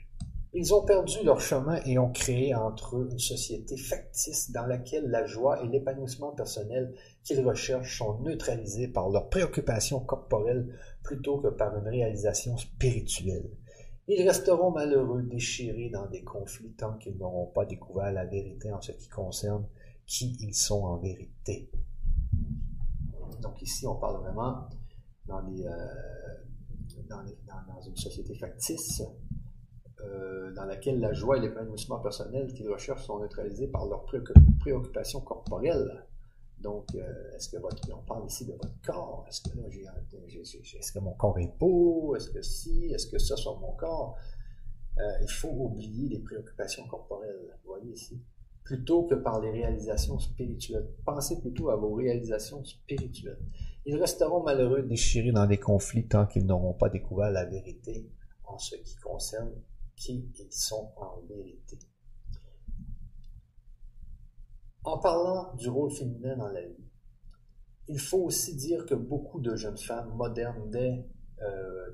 [SPEAKER 2] Ils ont perdu leur chemin et ont créé entre eux une société factice dans laquelle la joie et l'épanouissement personnel qu'ils recherchent sont neutralisés par leurs préoccupations corporelles plutôt que par une réalisation spirituelle. Ils resteront malheureux, déchirés dans des conflits tant qu'ils n'auront pas découvert la vérité en ce qui concerne qui ils sont en vérité. Donc ici, on parle vraiment dans, euh, dans, une société factice euh, dans laquelle la joie et l'épanouissement personnel qu'ils recherchent sont neutralisés par leurs préoccupations corporelles. Donc, euh, est-ce que on parle ici de votre corps? Est-ce que mon corps est beau? Est-ce que si? Est-ce que ça sur mon corps? il faut oublier les préoccupations corporelles. Vous voyez ici plutôt que par les réalisations spirituelles. Pensez plutôt à vos réalisations spirituelles. Ils resteront malheureux, déchirés dans des conflits tant qu'ils n'auront pas découvert la vérité en ce qui concerne qui ils sont en vérité. En parlant du rôle féminin dans la vie, il faut aussi dire que beaucoup de jeunes femmes modernes euh,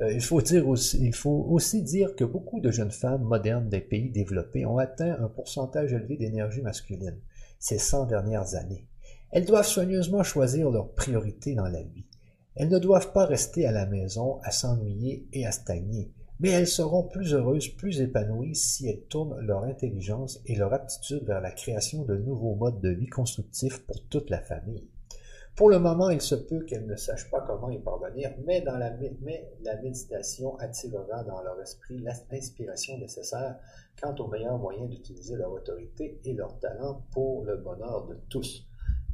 [SPEAKER 2] euh, il, faut dire aussi, il faut aussi dire que beaucoup de jeunes femmes modernes des pays développés ont atteint un pourcentage élevé d'énergie masculine ces 100 dernières années. Elles doivent soigneusement choisir leurs priorités dans la vie. Elles ne doivent pas rester à la maison à s'ennuyer et à stagner, mais elles seront plus heureuses, plus épanouies si elles tournent leur intelligence et leur aptitude vers la création de nouveaux modes de vie constructifs pour toute la famille. Pour le moment, il se peut qu'elles ne sachent pas comment y parvenir, mais, dans la, la méditation attirera dans leur esprit l'inspiration nécessaire quant aux meilleurs moyens d'utiliser leur autorité et leur talent pour le bonheur de tous.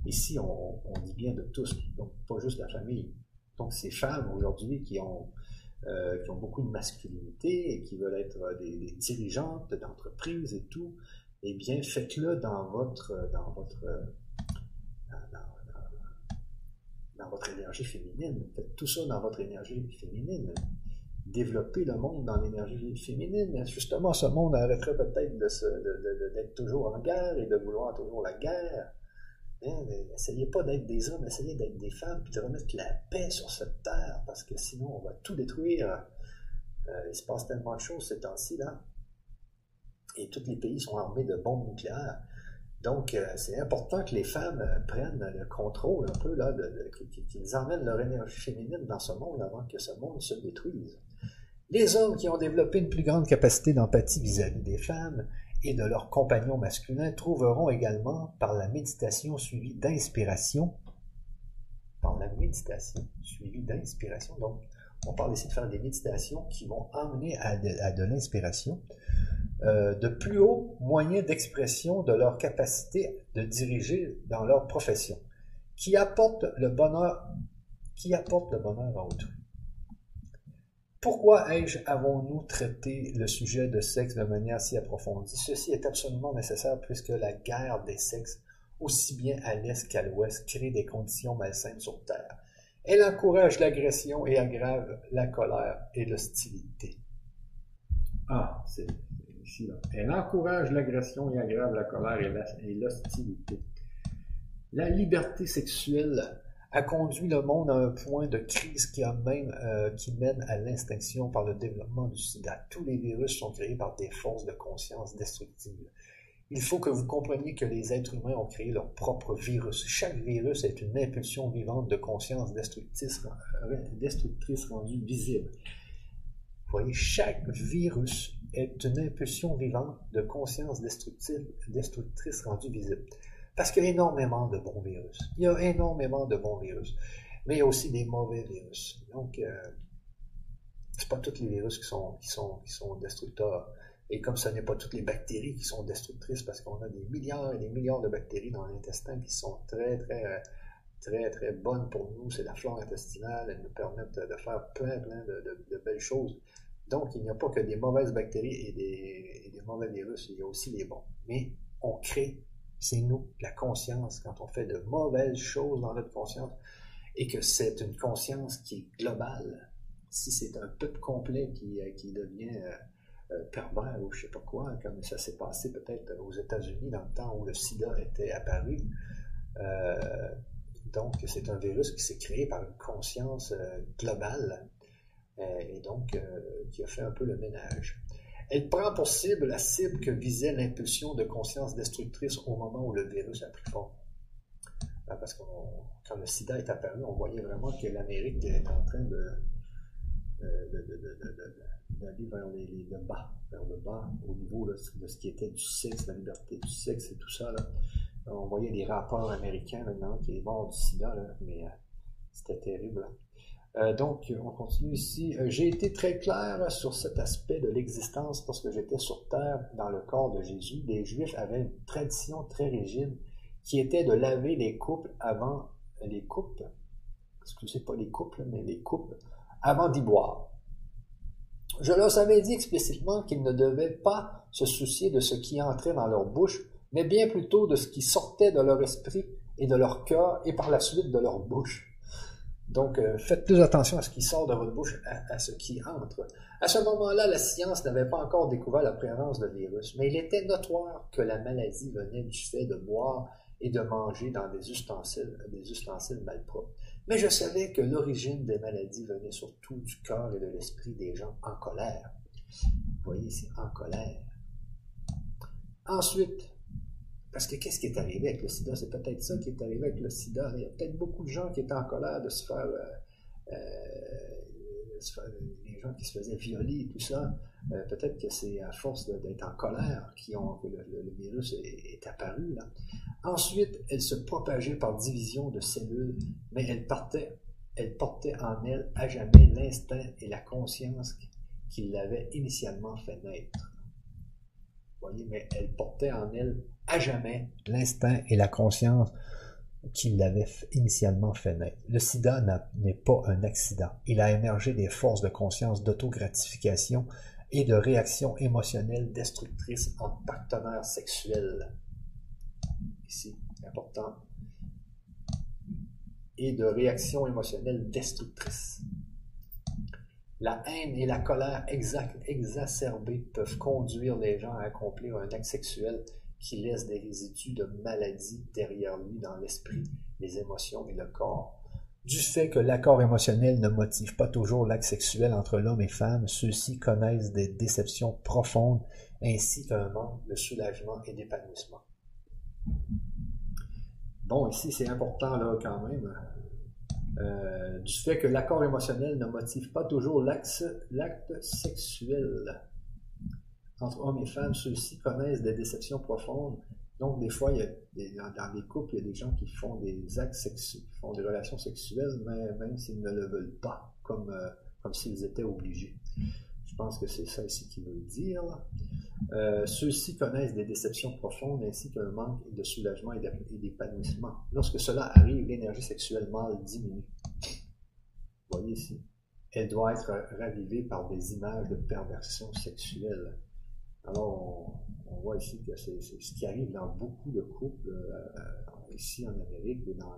[SPEAKER 2] Ici, on, dit bien de tous, donc pas juste la famille. Donc ces femmes aujourd'hui qui ont, euh, qui ont beaucoup de masculinité et qui veulent être des, dirigeantes d'entreprise et tout, eh bien, faites-le dans votre, dans votre, dans votre énergie féminine. Faites tout ça dans votre énergie féminine. Développez le monde dans l'énergie féminine. Justement, ce monde arrêterait peut-être d'être toujours en guerre et de vouloir toujours la guerre. Hein, essayez pas d'être des hommes, essayez d'être des femmes, puis de remettre la paix sur cette terre, parce que sinon on va tout détruire. Euh, il se passe tellement de choses ces temps-ci, là. Et tous les pays sont armés de bombes nucléaires. Donc, euh, c'est important que les femmes euh, prennent le contrôle un peu, là, qu'ils emmènent leur énergie féminine dans ce monde avant que ce monde se détruise. Les hommes qui ont développé une plus grande capacité d'empathie vis-à-vis des femmes et de leurs compagnons masculins trouveront également, par la méditation suivie d'inspiration, par la méditation suivie d'inspiration, donc on parle ici de faire des méditations qui vont emmener à de l'inspiration, euh, de plus hauts moyens d'expression de leur capacité de diriger dans leur profession, qui bonheur, qui apporte le bonheur à autrui. Pourquoi avons-nous traité le sujet de sexe de manière si approfondie? Ceci est absolument nécessaire puisque la guerre des sexes, aussi bien à l'est qu'à l'ouest, crée des conditions malsaines sur Terre. Elle encourage l'agression et aggrave la colère et l'hostilité. Ah, c'est elle encourage l'agression et aggrave la colère et l'hostilité. La liberté sexuelle a conduit le monde à un point de crise qui, euh, mène à l'extinction par le développement du sida. Tous les virus sont créés par des forces de conscience destructives. Il faut que vous compreniez que les êtres humains ont créé leur propre virus. Chaque virus est une impulsion vivante de conscience destructrice, rendue visible. Vous voyez, chaque virus est une impulsion vivante de conscience destructrice rendue visible. Parce qu'il y a énormément de bons virus. Il y a énormément de bons virus. Mais il y a aussi des mauvais virus. Donc, euh, c'est pas tous les virus qui sont, qui sont, qui sont destructeurs. Et comme ce n'est pas toutes les bactéries qui sont destructrices, parce qu'on a des milliards et des milliards de bactéries dans l'intestin qui sont très, très, très, très bonnes pour nous. C'est la flore intestinale. Elles nous permettent de faire plein, plein de belles choses. Donc, il n'y a pas que des mauvaises bactéries et des, mauvais virus, il y a aussi les bons. Mais on crée, c'est nous, la conscience, quand on fait de mauvaises choses dans notre conscience, et que c'est une conscience qui est globale. Si c'est un peuple complet qui, euh, devient euh, euh, pervers ou je sais pas quoi, comme ça s'est passé peut-être aux États-Unis dans le temps où le sida était apparu. donc, c'est un virus qui s'est créé par une conscience globale et donc qui a fait un peu le ménage. Elle prend pour cible la cible que visait l'impulsion de conscience destructrice au moment où le virus a pris forme. Parce que quand le sida est apparu, on voyait vraiment que l'Amérique est en train de, d'aller vers le bas, vers le bas, au niveau de ce qui était du sexe, la liberté du sexe et tout ça. On voyait les rapports américains maintenant qui est mort du sida, mais euh, c'était terrible. Euh, donc, on continue ici. Euh, j'ai été très clair sur cet aspect de l'existence lorsque j'étais sur Terre dans le corps de Jésus. Les Juifs avaient une tradition très rigide qui était de laver les couples avant les coupes, excusez pas les couples, mais les coupes, avant d'y boire. Je leur avais dit explicitement qu'ils ne devaient pas se soucier de ce qui entrait dans leur bouche, mais bien plutôt de ce qui sortait de leur esprit et de leur cœur et par la suite de leur bouche. Donc, euh, faites plus attention à ce qui sort de votre bouche, à, ce qui entre. À ce moment-là, la science n'avait pas encore découvert la présence de virus, mais il était notoire que la maladie venait du fait de boire et de manger dans des ustensiles, des ustensiles malpropres. Mais je savais que l'origine des maladies venait surtout du cœur et de l'esprit des gens en colère. Vous voyez, c'est en colère. Ensuite, parce que qu'est-ce qui est arrivé avec le sida? C'est peut-être ça qui est arrivé avec le sida. Il y a peut-être beaucoup de gens qui étaient en colère de se faire, euh, euh les gens qui se faisaient violer et tout ça. Euh, peut-être que c'est à force d'être en colère ont, que le, virus est, apparu. Ensuite, elle se propageait par division de cellules, mais elle, partait, elle portait en elle à jamais l'instinct et la conscience qui l'avaient initialement fait naître. Vous voyez, mais elle portait en elle à jamais l'instinct et la conscience qui l'avaient initialement fait naître. Le sida n'est pas un accident. Il a émergé des forces de conscience d'autogratification et de réactions émotionnelles destructrices en partenaires sexuels. Ici, important. Et de réactions émotionnelles destructrices. La haine et la colère exacerbées peuvent conduire les gens à accomplir un acte sexuel qui laisse des résidus de maladie derrière lui dans l'esprit, les émotions et le corps. Du fait que l'accord émotionnel ne motive pas toujours l'acte sexuel entre l'homme et femme, ceux-ci connaissent des déceptions profondes ainsi qu'un manque de soulagement et d'épanouissement. Bon, ici c'est important là quand même. Euh, du fait que l'accord émotionnel ne motive pas toujours l'acte sexuel entre hommes et femmes, ceux-ci connaissent des déceptions profondes. Donc, des fois, dans, des couples, il y a des gens qui font des actes sexuels, font des relations sexuelles, mais même s'ils ne le veulent pas, comme, euh, comme s'ils étaient obligés. Je pense que c'est ça ici qu'il veut dire. Euh, ceux-ci connaissent des déceptions profondes ainsi qu'un manque de soulagement et d'épanouissement. Lorsque cela arrive, l'énergie sexuelle mâle diminue. Vous voyez ici. Elle doit être ravivée par des images de perversion sexuelle. Alors, on, voit ici que c'est ce qui arrive dans beaucoup de couples euh, ici en Amérique et dans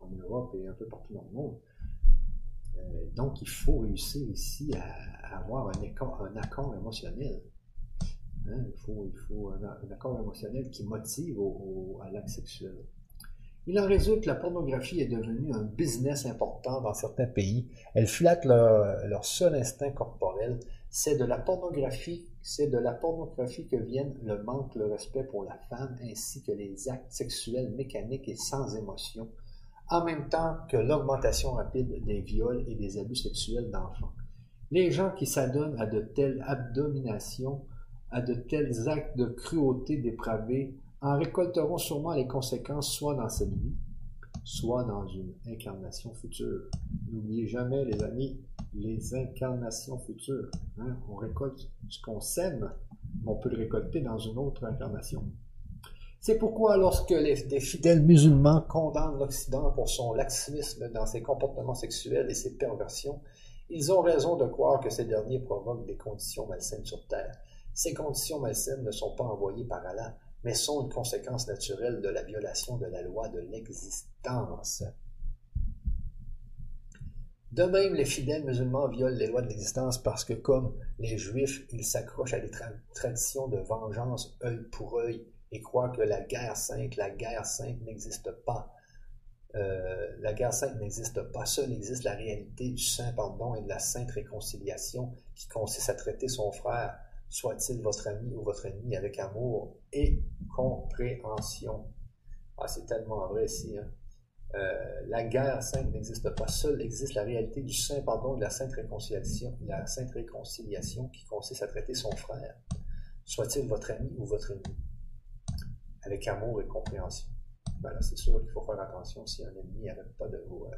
[SPEAKER 2] en Europe et un peu partout dans le monde. Euh, donc, il faut réussir ici à, avoir un, accord, un accord émotionnel. Hein, il faut, il faut un, accord émotionnel qui motive à l'acte sexuel. Il en résulte que la pornographie est devenue un business important dans certains pays. Elle flatte leur, leur seul instinct corporel. C'est de la pornographie c'est de la pornographie que viennent le manque de respect pour la femme ainsi que les actes sexuels mécaniques et sans émotion, en même temps que l'augmentation rapide des viols et des abus sexuels d'enfants. Les gens qui s'adonnent à de telles abdominations, à de tels actes de cruauté dépravée, en récolteront sûrement les conséquences soit dans cette vie, soit dans une incarnation future. N'oubliez jamais, les amis, les incarnations futures. Hein. On récolte ce qu'on sème, on peut le récolter dans une autre incarnation. C'est pourquoi lorsque les, fidèles musulmans condamnent l'Occident pour son laxisme dans ses comportements sexuels et ses perversions, ils ont raison de croire que ces derniers provoquent des conditions malsaines sur Terre. Ces conditions malsaines ne sont pas envoyées par Allah, mais sont une conséquence naturelle de la violation de la loi de l'existence. De même, les fidèles musulmans violent les lois de l'existence parce que, comme les juifs, ils s'accrochent à des traditions de vengeance œil pour œil et croient que la guerre sainte, la guerre sainte n'existe pas. Euh, la guerre sainte n'existe pas. Seule existe la réalité du saint pardon et de la sainte réconciliation qui consiste à traiter son frère, soit-il votre ami ou votre ennemi, avec amour et compréhension. Ah, c'est tellement vrai ici. Hein? Euh, la guerre sainte n'existe pas. Seule existe la réalité du saint pardon de la sainte réconciliation, la sainte réconciliation qui consiste à traiter son frère, soit-il votre ami ou votre ennemi, avec amour et compréhension. Ben c'est sûr qu'il faut faire attention si un ennemi n'arrête pas de vous, euh,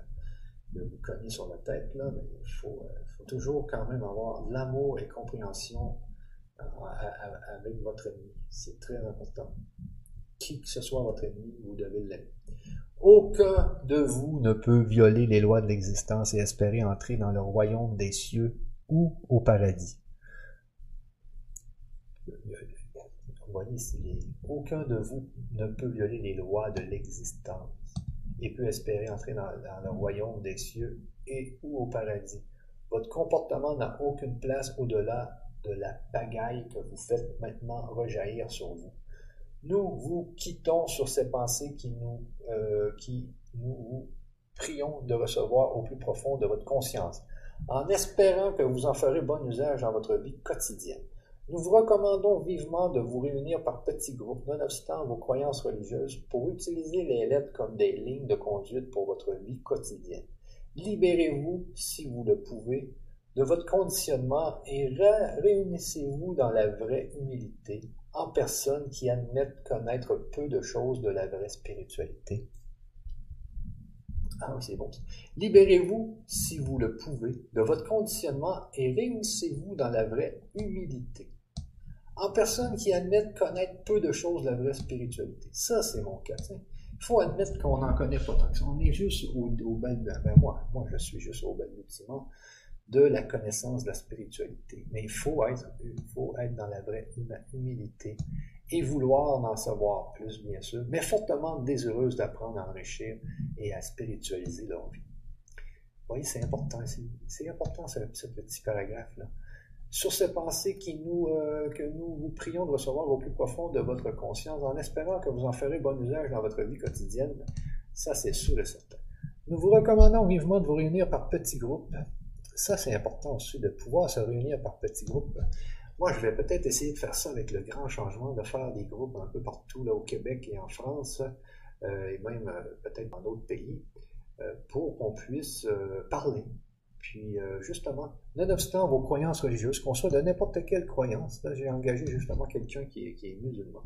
[SPEAKER 2] de cogner sur la tête, là, mais il faut, euh, faut toujours quand même avoir l'amour et compréhension avec votre ennemi. C'est très important. Qui que ce soit votre ennemi, vous devez l'aimer. Aucun de vous ne peut violer les lois de l'existence et espérer entrer dans le royaume des cieux ou au paradis. Vous voyez, aucun de vous ne peut violer les lois de l'existence et peut espérer entrer dans, le royaume des cieux et ou au paradis. Votre comportement n'a aucune place au-delà de la bagaille que vous faites maintenant rejaillir sur vous. Nous vous quittons sur ces pensées qui nous, euh, qui nous vous prions de recevoir au plus profond de votre conscience, en espérant que vous en ferez bon usage dans votre vie quotidienne. Nous vous recommandons vivement de vous réunir par petits groupes, nonobstant vos croyances religieuses, pour utiliser les lettres comme des lignes de conduite pour votre vie quotidienne. Libérez-vous, si vous le pouvez, de votre conditionnement et réunissez-vous dans la vraie humilité en personnes qui admettent connaître peu de choses de la vraie spiritualité. Ah oui, c'est bon. Libérez-vous, si vous le pouvez, de votre conditionnement et réunissez-vous dans la vraie humilité. En personnes qui admettent connaître peu de choses de la vraie spiritualité. Ça, c'est mon cas. Il faut admettre qu'on n'en connaît pas tant. On est juste au, au bel... Ben moi, moi, je suis juste au balbutiement de la connaissance de la spiritualité. Mais il faut être, dans la vraie humilité et vouloir en savoir plus, bien sûr, mais fortement désireuse d'apprendre à enrichir et à spiritualiser leur vie. Vous voyez, c'est important, c'est important ce, petit paragraphe-là. Sur ces pensées euh, que nous vous prions de recevoir au plus profond de votre conscience, en espérant que vous en ferez bon usage dans votre vie quotidienne, ça c'est sûr et certain. Nous vous recommandons vivement de vous réunir par petits groupes ça, c'est important aussi de pouvoir se réunir par petits groupes. Moi, je vais peut-être essayer de faire ça avec le grand changement, de faire des groupes un peu partout là, au Québec et en France, euh, et même euh, peut-être dans d'autres pays, euh, pour qu'on puisse parler. Puis, justement, nonobstant vos croyances religieuses, qu'on soit de n'importe quelle croyance, là, j'ai engagé justement quelqu'un qui est, musulman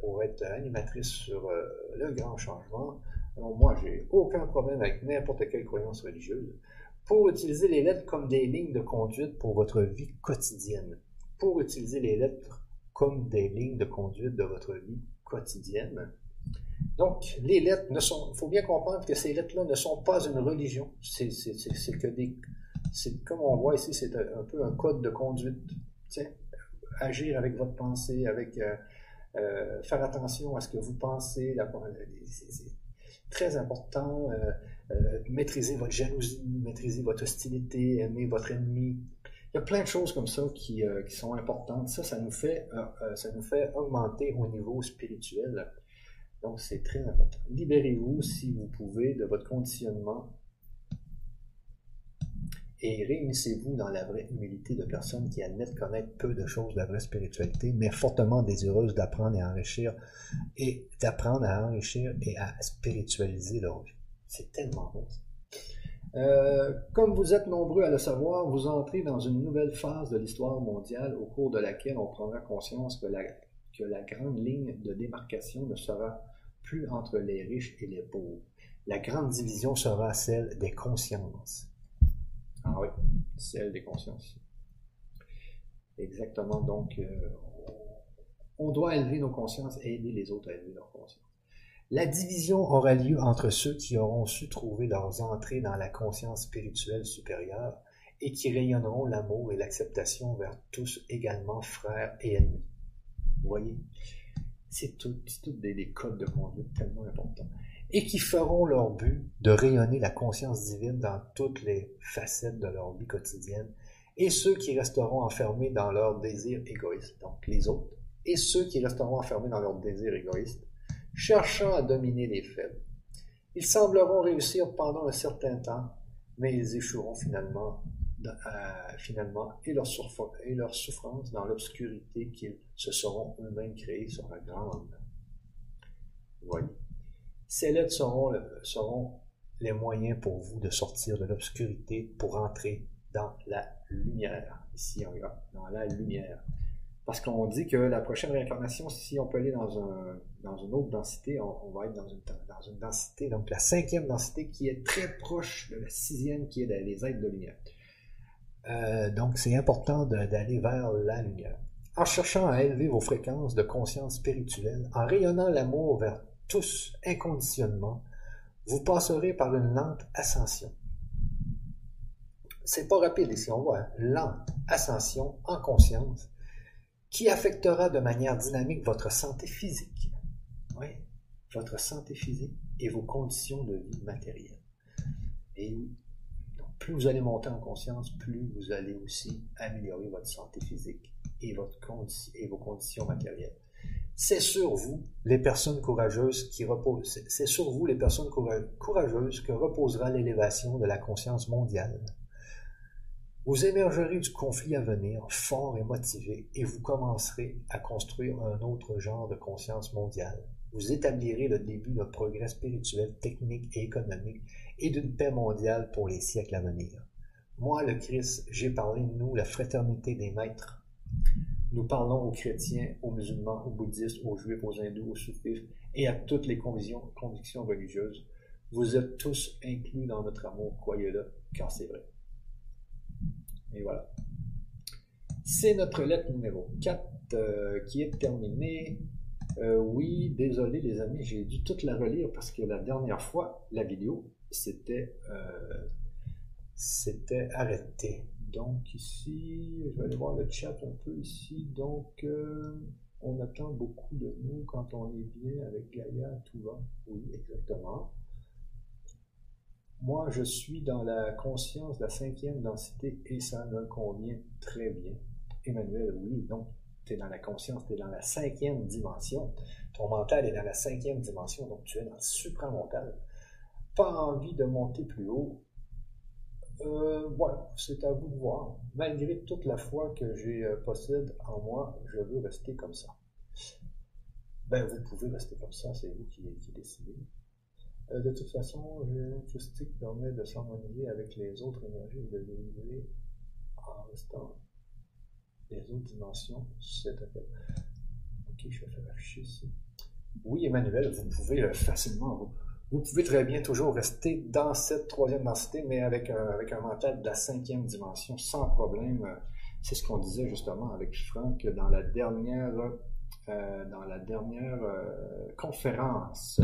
[SPEAKER 2] pour être animatrice sur le grand changement. Alors, moi, j'ai aucun problème avec n'importe quelle croyance religieuse pour utiliser les lettres comme des lignes de conduite pour votre vie quotidienne. Pour utiliser les lettres comme des lignes de conduite de votre vie quotidienne. Donc, les lettres ne sont, il faut bien comprendre que ces lettres-là ne sont pas une religion. C'est, que des, comme on voit ici, c'est un, peu un code de conduite. agir avec votre pensée, avec euh, euh, faire attention à ce que vous pensez. c'est, très important. Euh, euh, maîtriser votre jalousie, maîtriser votre hostilité, aimer votre ennemi. Il y a plein de choses comme ça qui, euh, sont importantes. Ça, ça nous, fait, euh, ça nous fait augmenter au niveau spirituel. Donc, c'est très important. Libérez-vous, si vous pouvez, de votre conditionnement et réunissez-vous dans la vraie humilité de personnes qui admettent connaître peu de choses de la vraie spiritualité, mais fortement désireuses d'apprendre et enrichir, et d'apprendre à enrichir et à spiritualiser leur vie. C'est tellement bon. Euh, comme vous êtes nombreux à le savoir, vous entrez dans une nouvelle phase de l'histoire mondiale au cours de laquelle on prendra conscience que la, grande ligne de démarcation ne sera plus entre les riches et les pauvres. La grande division sera celle des consciences. Ah oui, celle des consciences. Exactement. Donc, euh, on doit élever nos consciences et aider les autres à élever leurs consciences. La division aura lieu entre ceux qui auront su trouver leurs entrées dans la conscience spirituelle supérieure et qui rayonneront l'amour et l'acceptation vers tous également frères et ennemis. Vous voyez, c'est tout, des, codes de conduite tellement importants. Et qui feront leur but de rayonner la conscience divine dans toutes les facettes de leur vie quotidienne, et ceux qui resteront enfermés dans leur désir égoïste, donc les autres, et ceux qui resteront enfermés dans leur désir égoïste, cherchant à dominer les faibles. Ils sembleront réussir pendant un certain temps, mais ils échoueront finalement, euh, finalement et, leur et leur souffrance dans l'obscurité qu'ils se seront eux-mêmes créés sera grande. Voyez? Ces lettres seront, seront les moyens pour vous de sortir de l'obscurité pour entrer dans la lumière. Ici, on va dans la lumière. Parce qu'on dit que la prochaine réincarnation, si on peut aller dans, un, dans une autre densité, on, va être dans une, dans une densité, donc la cinquième densité qui est très proche de la sixième qui est les êtres de lumière. Euh, donc c'est important d'aller vers la lumière. En cherchant à élever vos fréquences de conscience spirituelle, en rayonnant l'amour vers tous inconditionnement, vous passerez par une lente ascension. C'est pas rapide ici, on voit, lente ascension en conscience qui affectera de manière dynamique votre santé physique. Oui, votre santé physique et vos conditions de vie matérielles. Et plus vous allez monter en conscience, plus vous allez aussi améliorer votre santé physique et, votre et vos conditions matérielles. C'est sur vous, les personnes courageuses qui reposent, c'est sur vous, les personnes courageuses, que reposera l'élévation de la conscience mondiale vous émergerez du conflit à venir fort et motivé et vous commencerez à construire un autre genre de conscience mondiale. Vous établirez le début d'un progrès spirituel, technique et économique et d'une paix mondiale pour les siècles à venir. Moi, le Christ, j'ai parlé de nous, la fraternité des maîtres. Nous parlons aux chrétiens, aux musulmans, aux bouddhistes, aux juifs, aux hindous, aux soufis et à toutes les convictions, religieuses. Vous êtes tous inclus dans notre amour, croyez-le, car c'est vrai. Et voilà. C'est notre lettre numéro 4 euh, qui est terminée. Euh, oui, désolé les amis, j'ai dû toute la relire parce que la dernière fois, la vidéo, c'était euh, c'était arrêté. Donc ici, je vais aller voir le chat un peu ici. Donc, on attend beaucoup de nous quand on est bien avec Gaïa, tout va. Oui, exactement. Moi, je suis dans la conscience de la cinquième densité et ça me convient très bien. Emmanuel, oui, donc tu es dans la conscience, tu es dans la cinquième dimension. Ton mental est dans la cinquième dimension, donc tu es dans le supramental. Pas envie de monter plus haut. Euh, voilà, c'est à vous de voir. Malgré toute la foi que j'ai euh, possède en moi, je veux rester comme ça. Ben, vous pouvez rester comme ça, c'est vous qui, qui décidez. Euh, de toute façon, l'électricité permet de s'harmoniser avec les autres énergies et de délivrer en restant les autres dimensions. Ok, je vais faire afficher ici. Oui, Emmanuel, vous pouvez facilement, vous, pouvez très bien toujours rester dans cette troisième densité, mais avec un, avec un mental de la cinquième dimension, sans problème. C'est ce qu'on disait justement avec Franck dans la dernière, euh, dans la dernière euh, conférence.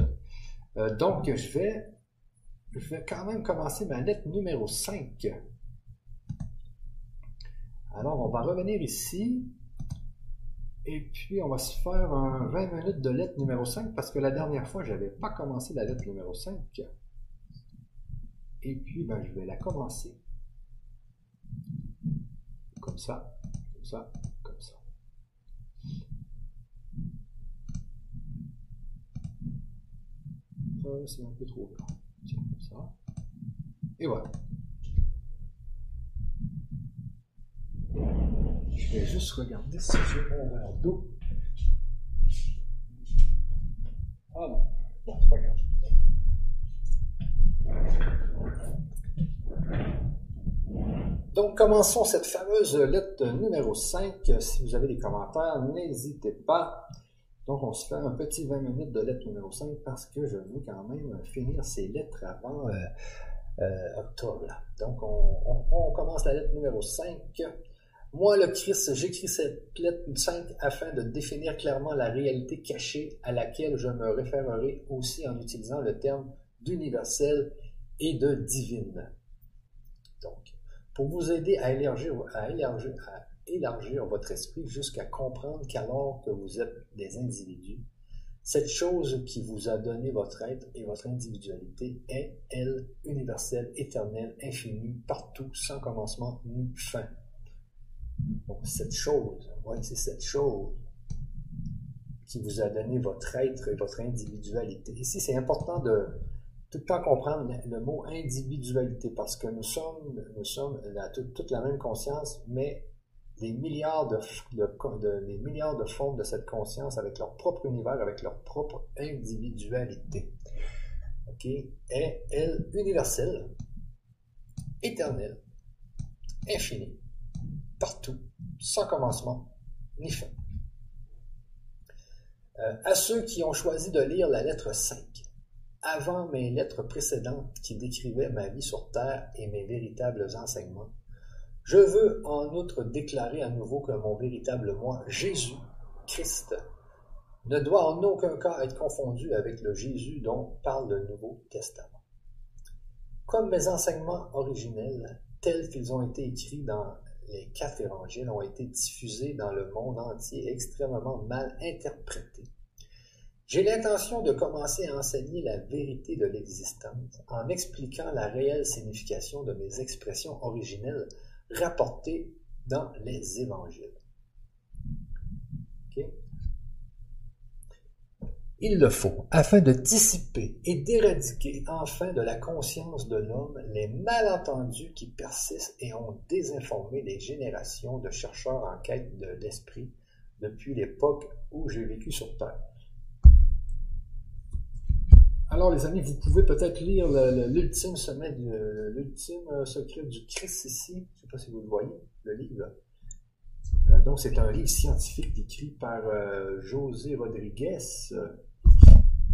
[SPEAKER 2] Euh, donc, je vais, je vais quand même commencer ma lettre numéro 5. Alors, on va revenir ici. Et puis, on va se faire un 20 minutes de lettre numéro 5 parce que la dernière fois, je n'avais pas commencé la lettre numéro 5. Et puis, ben, je vais la commencer. Comme ça, comme ça, c'est un peu trop. Tiens, comme ça. Et voilà. Je vais juste regarder si j'ai mon verre d'eau. Ah non, bon, c'est pas grave. Donc, commençons cette fameuse lettre numéro 5. Si vous avez des commentaires, n'hésitez pas. Donc, on se fait un petit 20 minutes de lettre numéro 5 parce que je veux quand même finir ces lettres avant euh, euh, octobre. Donc, on, commence la lettre numéro 5. Moi, le Christ, j'écris cette lettre 5 afin de définir clairement la réalité cachée à laquelle je me référerai aussi en utilisant le terme d'universel et de divine. Donc, pour vous aider à élargir, à élargir, à élargir votre esprit jusqu'à comprendre qu'alors que vous êtes des individus, cette chose qui vous a donné votre être et votre individualité est, elle, universelle, éternelle, infinie, partout, sans commencement ni fin. Donc cette chose, oui, c'est cette chose qui vous a donné votre être et votre individualité. Ici, c'est important de, tout le temps comprendre le, mot individualité parce que nous sommes, nous sommes toute la même conscience, mais des milliards de, de, milliards de formes de cette conscience avec leur propre univers, avec leur propre individualité. OK? Est, elle, universelle, éternelle, infinie, partout, sans commencement ni fin. Euh, à ceux qui ont choisi de lire la lettre 5, avant mes lettres précédentes qui décrivaient ma vie sur Terre et mes véritables enseignements, je veux en outre déclarer à nouveau que mon véritable moi, Jésus Christ, ne doit en aucun cas être confondu avec le Jésus dont parle le Nouveau Testament. Comme mes enseignements originels, tels qu'ils ont été écrits dans les quatre évangiles, ont été diffusés dans le monde entier extrêmement mal interprétés, j'ai l'intention de commencer à enseigner la vérité de l'existence en expliquant la réelle signification de mes expressions originelles rapportées dans les évangiles. Il le faut afin de dissiper et d'éradiquer enfin de la conscience de l'homme les malentendus qui persistent et ont désinformé les générations de chercheurs en quête de l'esprit depuis l'époque où j'ai vécu sur Terre. Alors, les amis, vous pouvez peut-être lire l'ultime sommet, l'ultime euh, secret du Christ ici. Je ne sais pas si vous le voyez, le livre. Euh, donc, c'est un livre scientifique écrit par euh, José Rodriguez.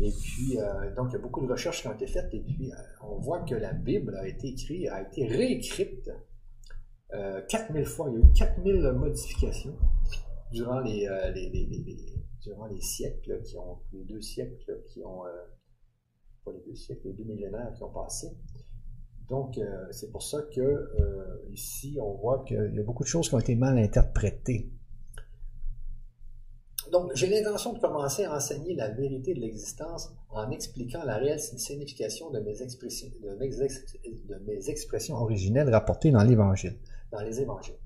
[SPEAKER 2] Et puis, donc, il y a beaucoup de recherches qui ont été faites. Et puis, on voit que la Bible a été écrite, a été réécrite 4000 fois. Il y a eu 4000 modifications durant durant les siècles qui ont, les deux siècles qui ont pas les deux siècles, les deux millénaires qui ont passé. Donc, euh, c'est pour ça que euh, ici, on voit qu'il y a beaucoup de choses qui ont été mal interprétées. Donc, j'ai l'intention de commencer à enseigner la vérité de l'existence en expliquant la réelle signification de mes expressions, de de mes expressions originelles rapportées dans l'Évangile, dans les Évangiles.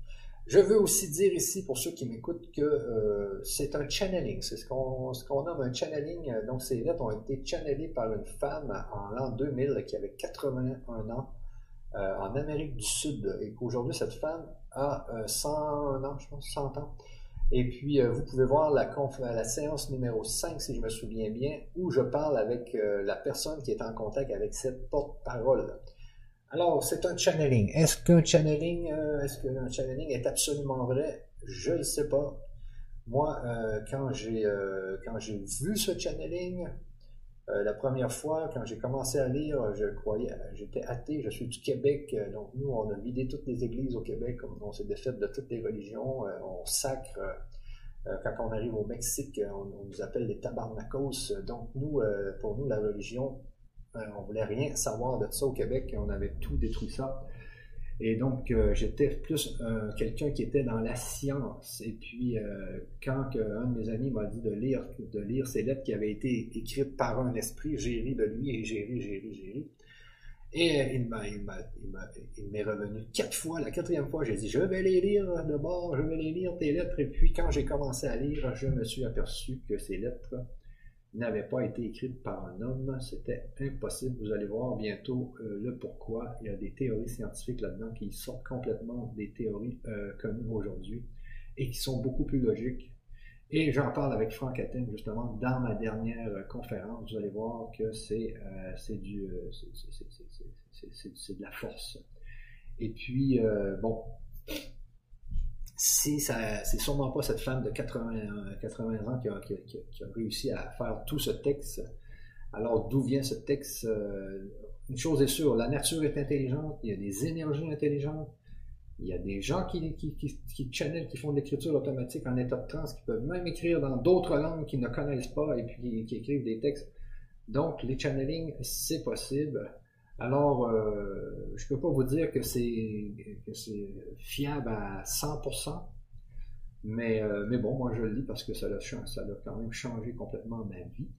[SPEAKER 2] Je veux aussi dire ici, pour ceux qui m'écoutent, que euh, c'est un channeling. C'est ce qu'on ce nomme un channeling. Donc, ces lettres ont été channelées par une femme en l'an 2000 qui avait 81 ans euh, en Amérique du Sud. Et qu'aujourd'hui, cette femme a 100 euh, ans, je pense, 100 ans. Et puis, vous pouvez voir la, la séance numéro 5, si je me souviens bien, où je parle avec la personne qui est en contact avec cette porte-parole. Alors, c'est un channeling. Est-ce qu'un channeling, euh, est-ce qu'un channeling est absolument vrai? Je ne sais pas. Moi, euh, quand j'ai euh, quand j'ai vu ce channeling, la première fois, quand j'ai commencé à lire, je croyais, j'étais athée, je suis du Québec, donc nous, on a vidé toutes les églises au Québec, on s'est défait de toutes les religions, on sacre. quand on arrive au Mexique, on, on nous appelle les tabarnakos. Donc nous, pour nous, la religion, on euh, on voulait rien savoir de ça au Québec, on avait tout détruit ça. Et donc, euh, j'étais plus euh, quelqu'un qui était dans la science. Et puis, quand un de mes amis m'a dit de lire, de lire ces lettres qui avaient été écrites par un esprit, j'ai ri de lui et j'ai ri, j'ai ri, j'ai ri. Et il, m'est revenu quatre fois. La quatrième fois, j'ai dit, je vais les lire de bord, je vais les lire, tes lettres. Et puis, quand j'ai commencé à lire, je me suis aperçu que ces lettres n'avait pas été écrite par un homme, c'était impossible. Vous allez voir bientôt euh, le pourquoi. Il y a des théories scientifiques là-dedans qui sortent complètement des théories euh, connues aujourd'hui et qui sont beaucoup plus logiques. Et j'en parle avec Franck Atten justement dans ma dernière conférence. Vous allez voir que c'est euh, c'est de la force. Et puis bon, si c'est sûrement pas cette femme de 80, 80 ans qui a, réussi à faire tout ce texte. Alors, d'où vient ce texte? Euh, une chose est sûre, la nature est intelligente, il y a des énergies intelligentes, il y a des gens qui, qui, qui, qui channel, qui font de l'écriture automatique en état de trans, qui peuvent même écrire dans d'autres langues qu'ils ne connaissent pas et puis qui écrivent des textes. Donc, les channelings, c'est possible. Alors, euh, je ne peux pas vous dire que c'est fiable à 100%, mais, euh, mais bon, moi je le lis parce que ça a, ça quand même changé complètement ma vie.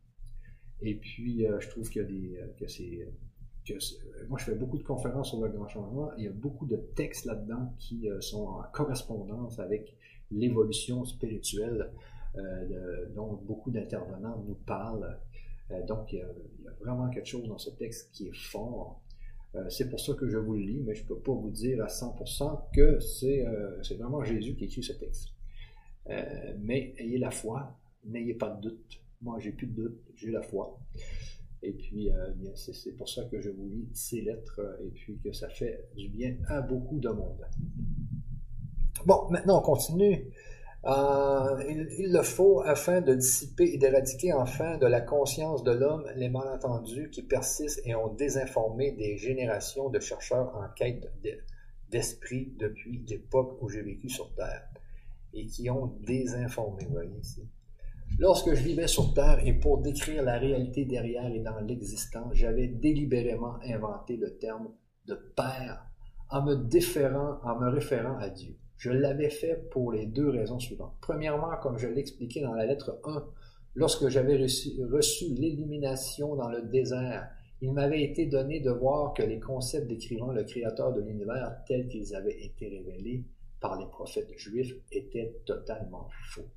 [SPEAKER 2] Et puis, euh, je trouve qu'il y a des, que c'est, moi je fais beaucoup de conférences sur le grand changement. Il y a beaucoup de textes là-dedans qui sont en correspondance avec l'évolution spirituelle, dont beaucoup d'intervenants nous parlent
[SPEAKER 1] donc, il y, a, vraiment quelque chose dans ce texte qui est fort. c'est pour ça que je vous le lis, mais je ne peux pas vous dire à 100% que c'est vraiment Jésus qui écrit ce texte. mais ayez la foi, n'ayez pas de doute. Moi, j'ai plus de doute, j'ai la foi. Et puis, euh, c'est pour ça que je vous lis ces lettres euh, et puis que ça fait du bien à beaucoup de monde.
[SPEAKER 2] Bon, maintenant on continue. Euh, il, le faut afin de dissiper et d'éradiquer enfin de la conscience de l'homme les malentendus qui persistent et ont désinformé des générations de chercheurs en quête d'esprit depuis l'époque où j'ai vécu sur Terre et qui ont désinformé, voyez ici. Lorsque je vivais sur Terre et pour décrire la réalité derrière et dans l'existant, j'avais délibérément inventé le terme de Père en me en me référant à Dieu. Je l'avais fait pour les deux raisons suivantes. Premièrement, comme je l'expliquais dans la lettre 1, lorsque j'avais reçu, reçu l'illumination dans le désert, il m'avait été donné de voir que les concepts décrivant le Créateur de l'univers tels qu'ils avaient été révélés par les prophètes juifs étaient totalement faux.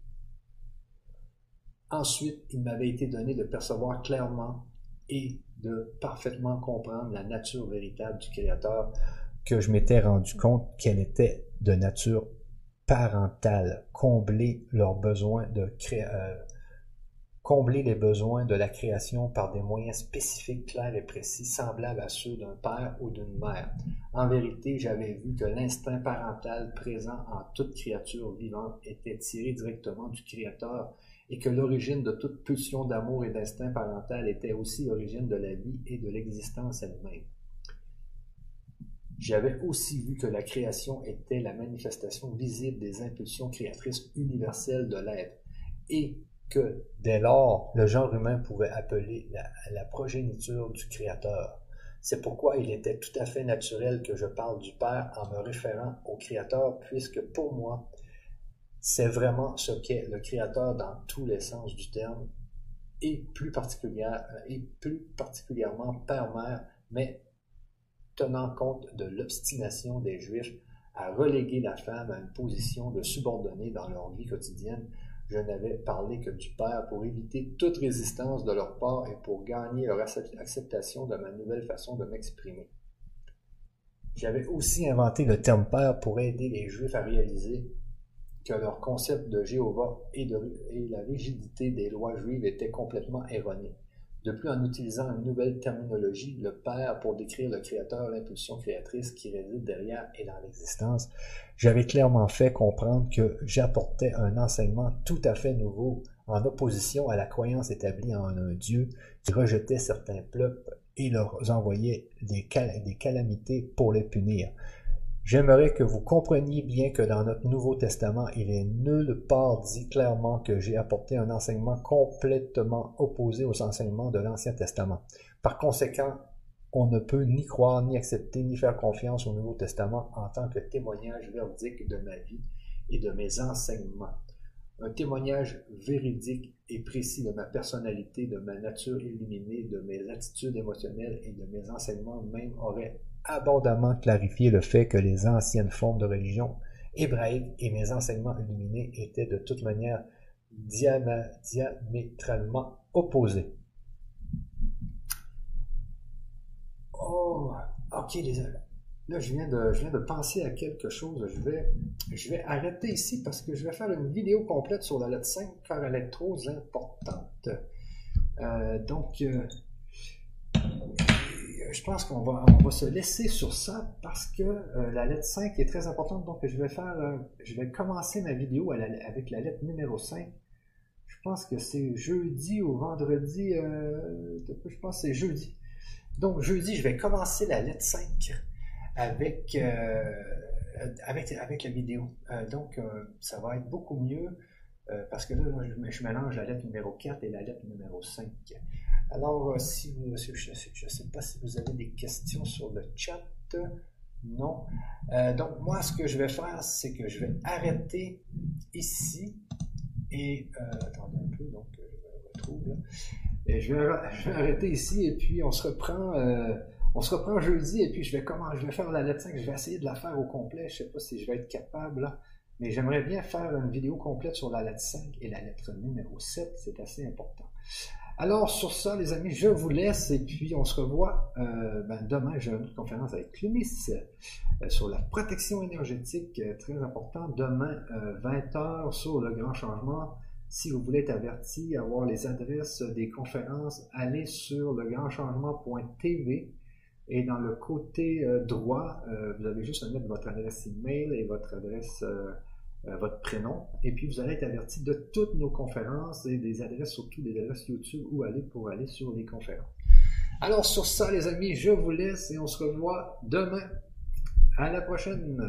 [SPEAKER 2] Ensuite, il m'avait été donné de percevoir clairement et de parfaitement comprendre la nature véritable du Créateur, que je m'étais rendu compte qu'elle était de nature parentale, combler leurs besoins de euh, combler les besoins de la création par des moyens spécifiques, clairs et précis, semblables à ceux d'un père ou d'une mère. En vérité, j'avais vu que l'instinct parental présent en toute créature vivante était tiré directement du Créateur et que l'origine de toute pulsion d'amour et d'instinct parental était aussi l'origine de la vie et de l'existence elle-même. J'avais aussi vu que la création était la manifestation visible des impulsions créatrices universelles de l'être et que, dès lors, le genre humain pouvait appeler la, progéniture du Créateur. C'est pourquoi il était tout à fait naturel que je parle du Père en me référant au Créateur, puisque pour moi, c'est vraiment ce qu'est le Créateur dans tous les sens du terme, et plus particulièrement Père-Mère, mais tenant compte de l'obstination des Juifs à reléguer la femme à une position de subordonnée dans leur vie quotidienne, je n'avais parlé que du Père pour éviter toute résistance de leur part et pour gagner leur acceptation de ma nouvelle façon de m'exprimer. J'avais aussi inventé le terme Père pour aider les Juifs à réaliser que leur concept de Jéhovah et, la rigidité des lois juives étaient complètement erronés. De plus, en utilisant une nouvelle terminologie, le Père pour décrire le Créateur, l'impulsion créatrice qui réside derrière et dans l'existence, j'avais clairement fait comprendre que j'apportais un enseignement tout à fait nouveau en opposition à la croyance établie en un Dieu qui rejetait certains peuples et leur envoyait des, des calamités pour les punir. J'aimerais que vous compreniez bien que dans notre Nouveau Testament, il est nulle part dit clairement que j'ai apporté un enseignement complètement opposé aux enseignements de l'Ancien Testament. Par conséquent, on ne peut ni croire, ni accepter, ni faire confiance au Nouveau Testament en tant que témoignage véridique de ma vie et de mes enseignements. Un témoignage véridique et précis de ma personnalité, de ma nature illuminée, de mes attitudes émotionnelles et de mes enseignements même aurait abondamment clarifié le fait que les anciennes formes de religion hébraïque et mes enseignements illuminés étaient de toute manière diamétralement opposés. Oh, ok, les Là, je viens, de, je viens de penser à quelque chose. Je vais, je vais arrêter ici parce que je vais faire une vidéo complète sur la lettre 5 car elle est trop importante. Euh, donc, euh, je pense qu'on va, on va se laisser sur ça parce que euh, la lettre 5 est très importante. Donc, je vais faire, euh, je vais commencer ma vidéo avec la lettre numéro 5. Je pense que c'est jeudi ou vendredi. Euh, je pense que c'est jeudi. Donc, jeudi, je vais commencer la lettre 5 avec, avec, avec la vidéo. donc, ça va être beaucoup mieux parce que là, je mélange la lettre numéro 4 et la lettre numéro 5. Alors, euh, si vous, je ne sais pas si vous avez des questions sur le chat. Non. Euh, donc, moi, ce que je vais faire, c'est que je vais arrêter ici. Et, euh, attendez un peu, donc, je me retrouve là. Et je, vais, arrêter ici et puis on se reprend. on se reprend jeudi et puis je vais comment je vais faire la lettre 5, je vais essayer de la faire au complet. Je sais pas si je vais être capable là, mais j'aimerais bien faire une vidéo complète sur la lettre 5 et la lettre numéro 7, c'est assez important.
[SPEAKER 1] Alors, sur ça, les amis, je vous laisse et puis on se revoit euh, ben, demain. J'ai une conférence avec Clumis euh, sur la protection énergétique, euh, très important. Demain, 20h sur le grand changement. Si vous voulez être averti, avoir les adresses des conférences, allez sur legrandchangement.tv et dans le côté droit, vous avez juste à mettre votre adresse email et votre adresse euh, votre prénom, et puis vous allez être averti de toutes nos conférences et des adresses, surtout des adresses YouTube, où aller pour aller sur les conférences. Alors sur ça, les amis, je vous laisse et on se revoit demain. À la prochaine.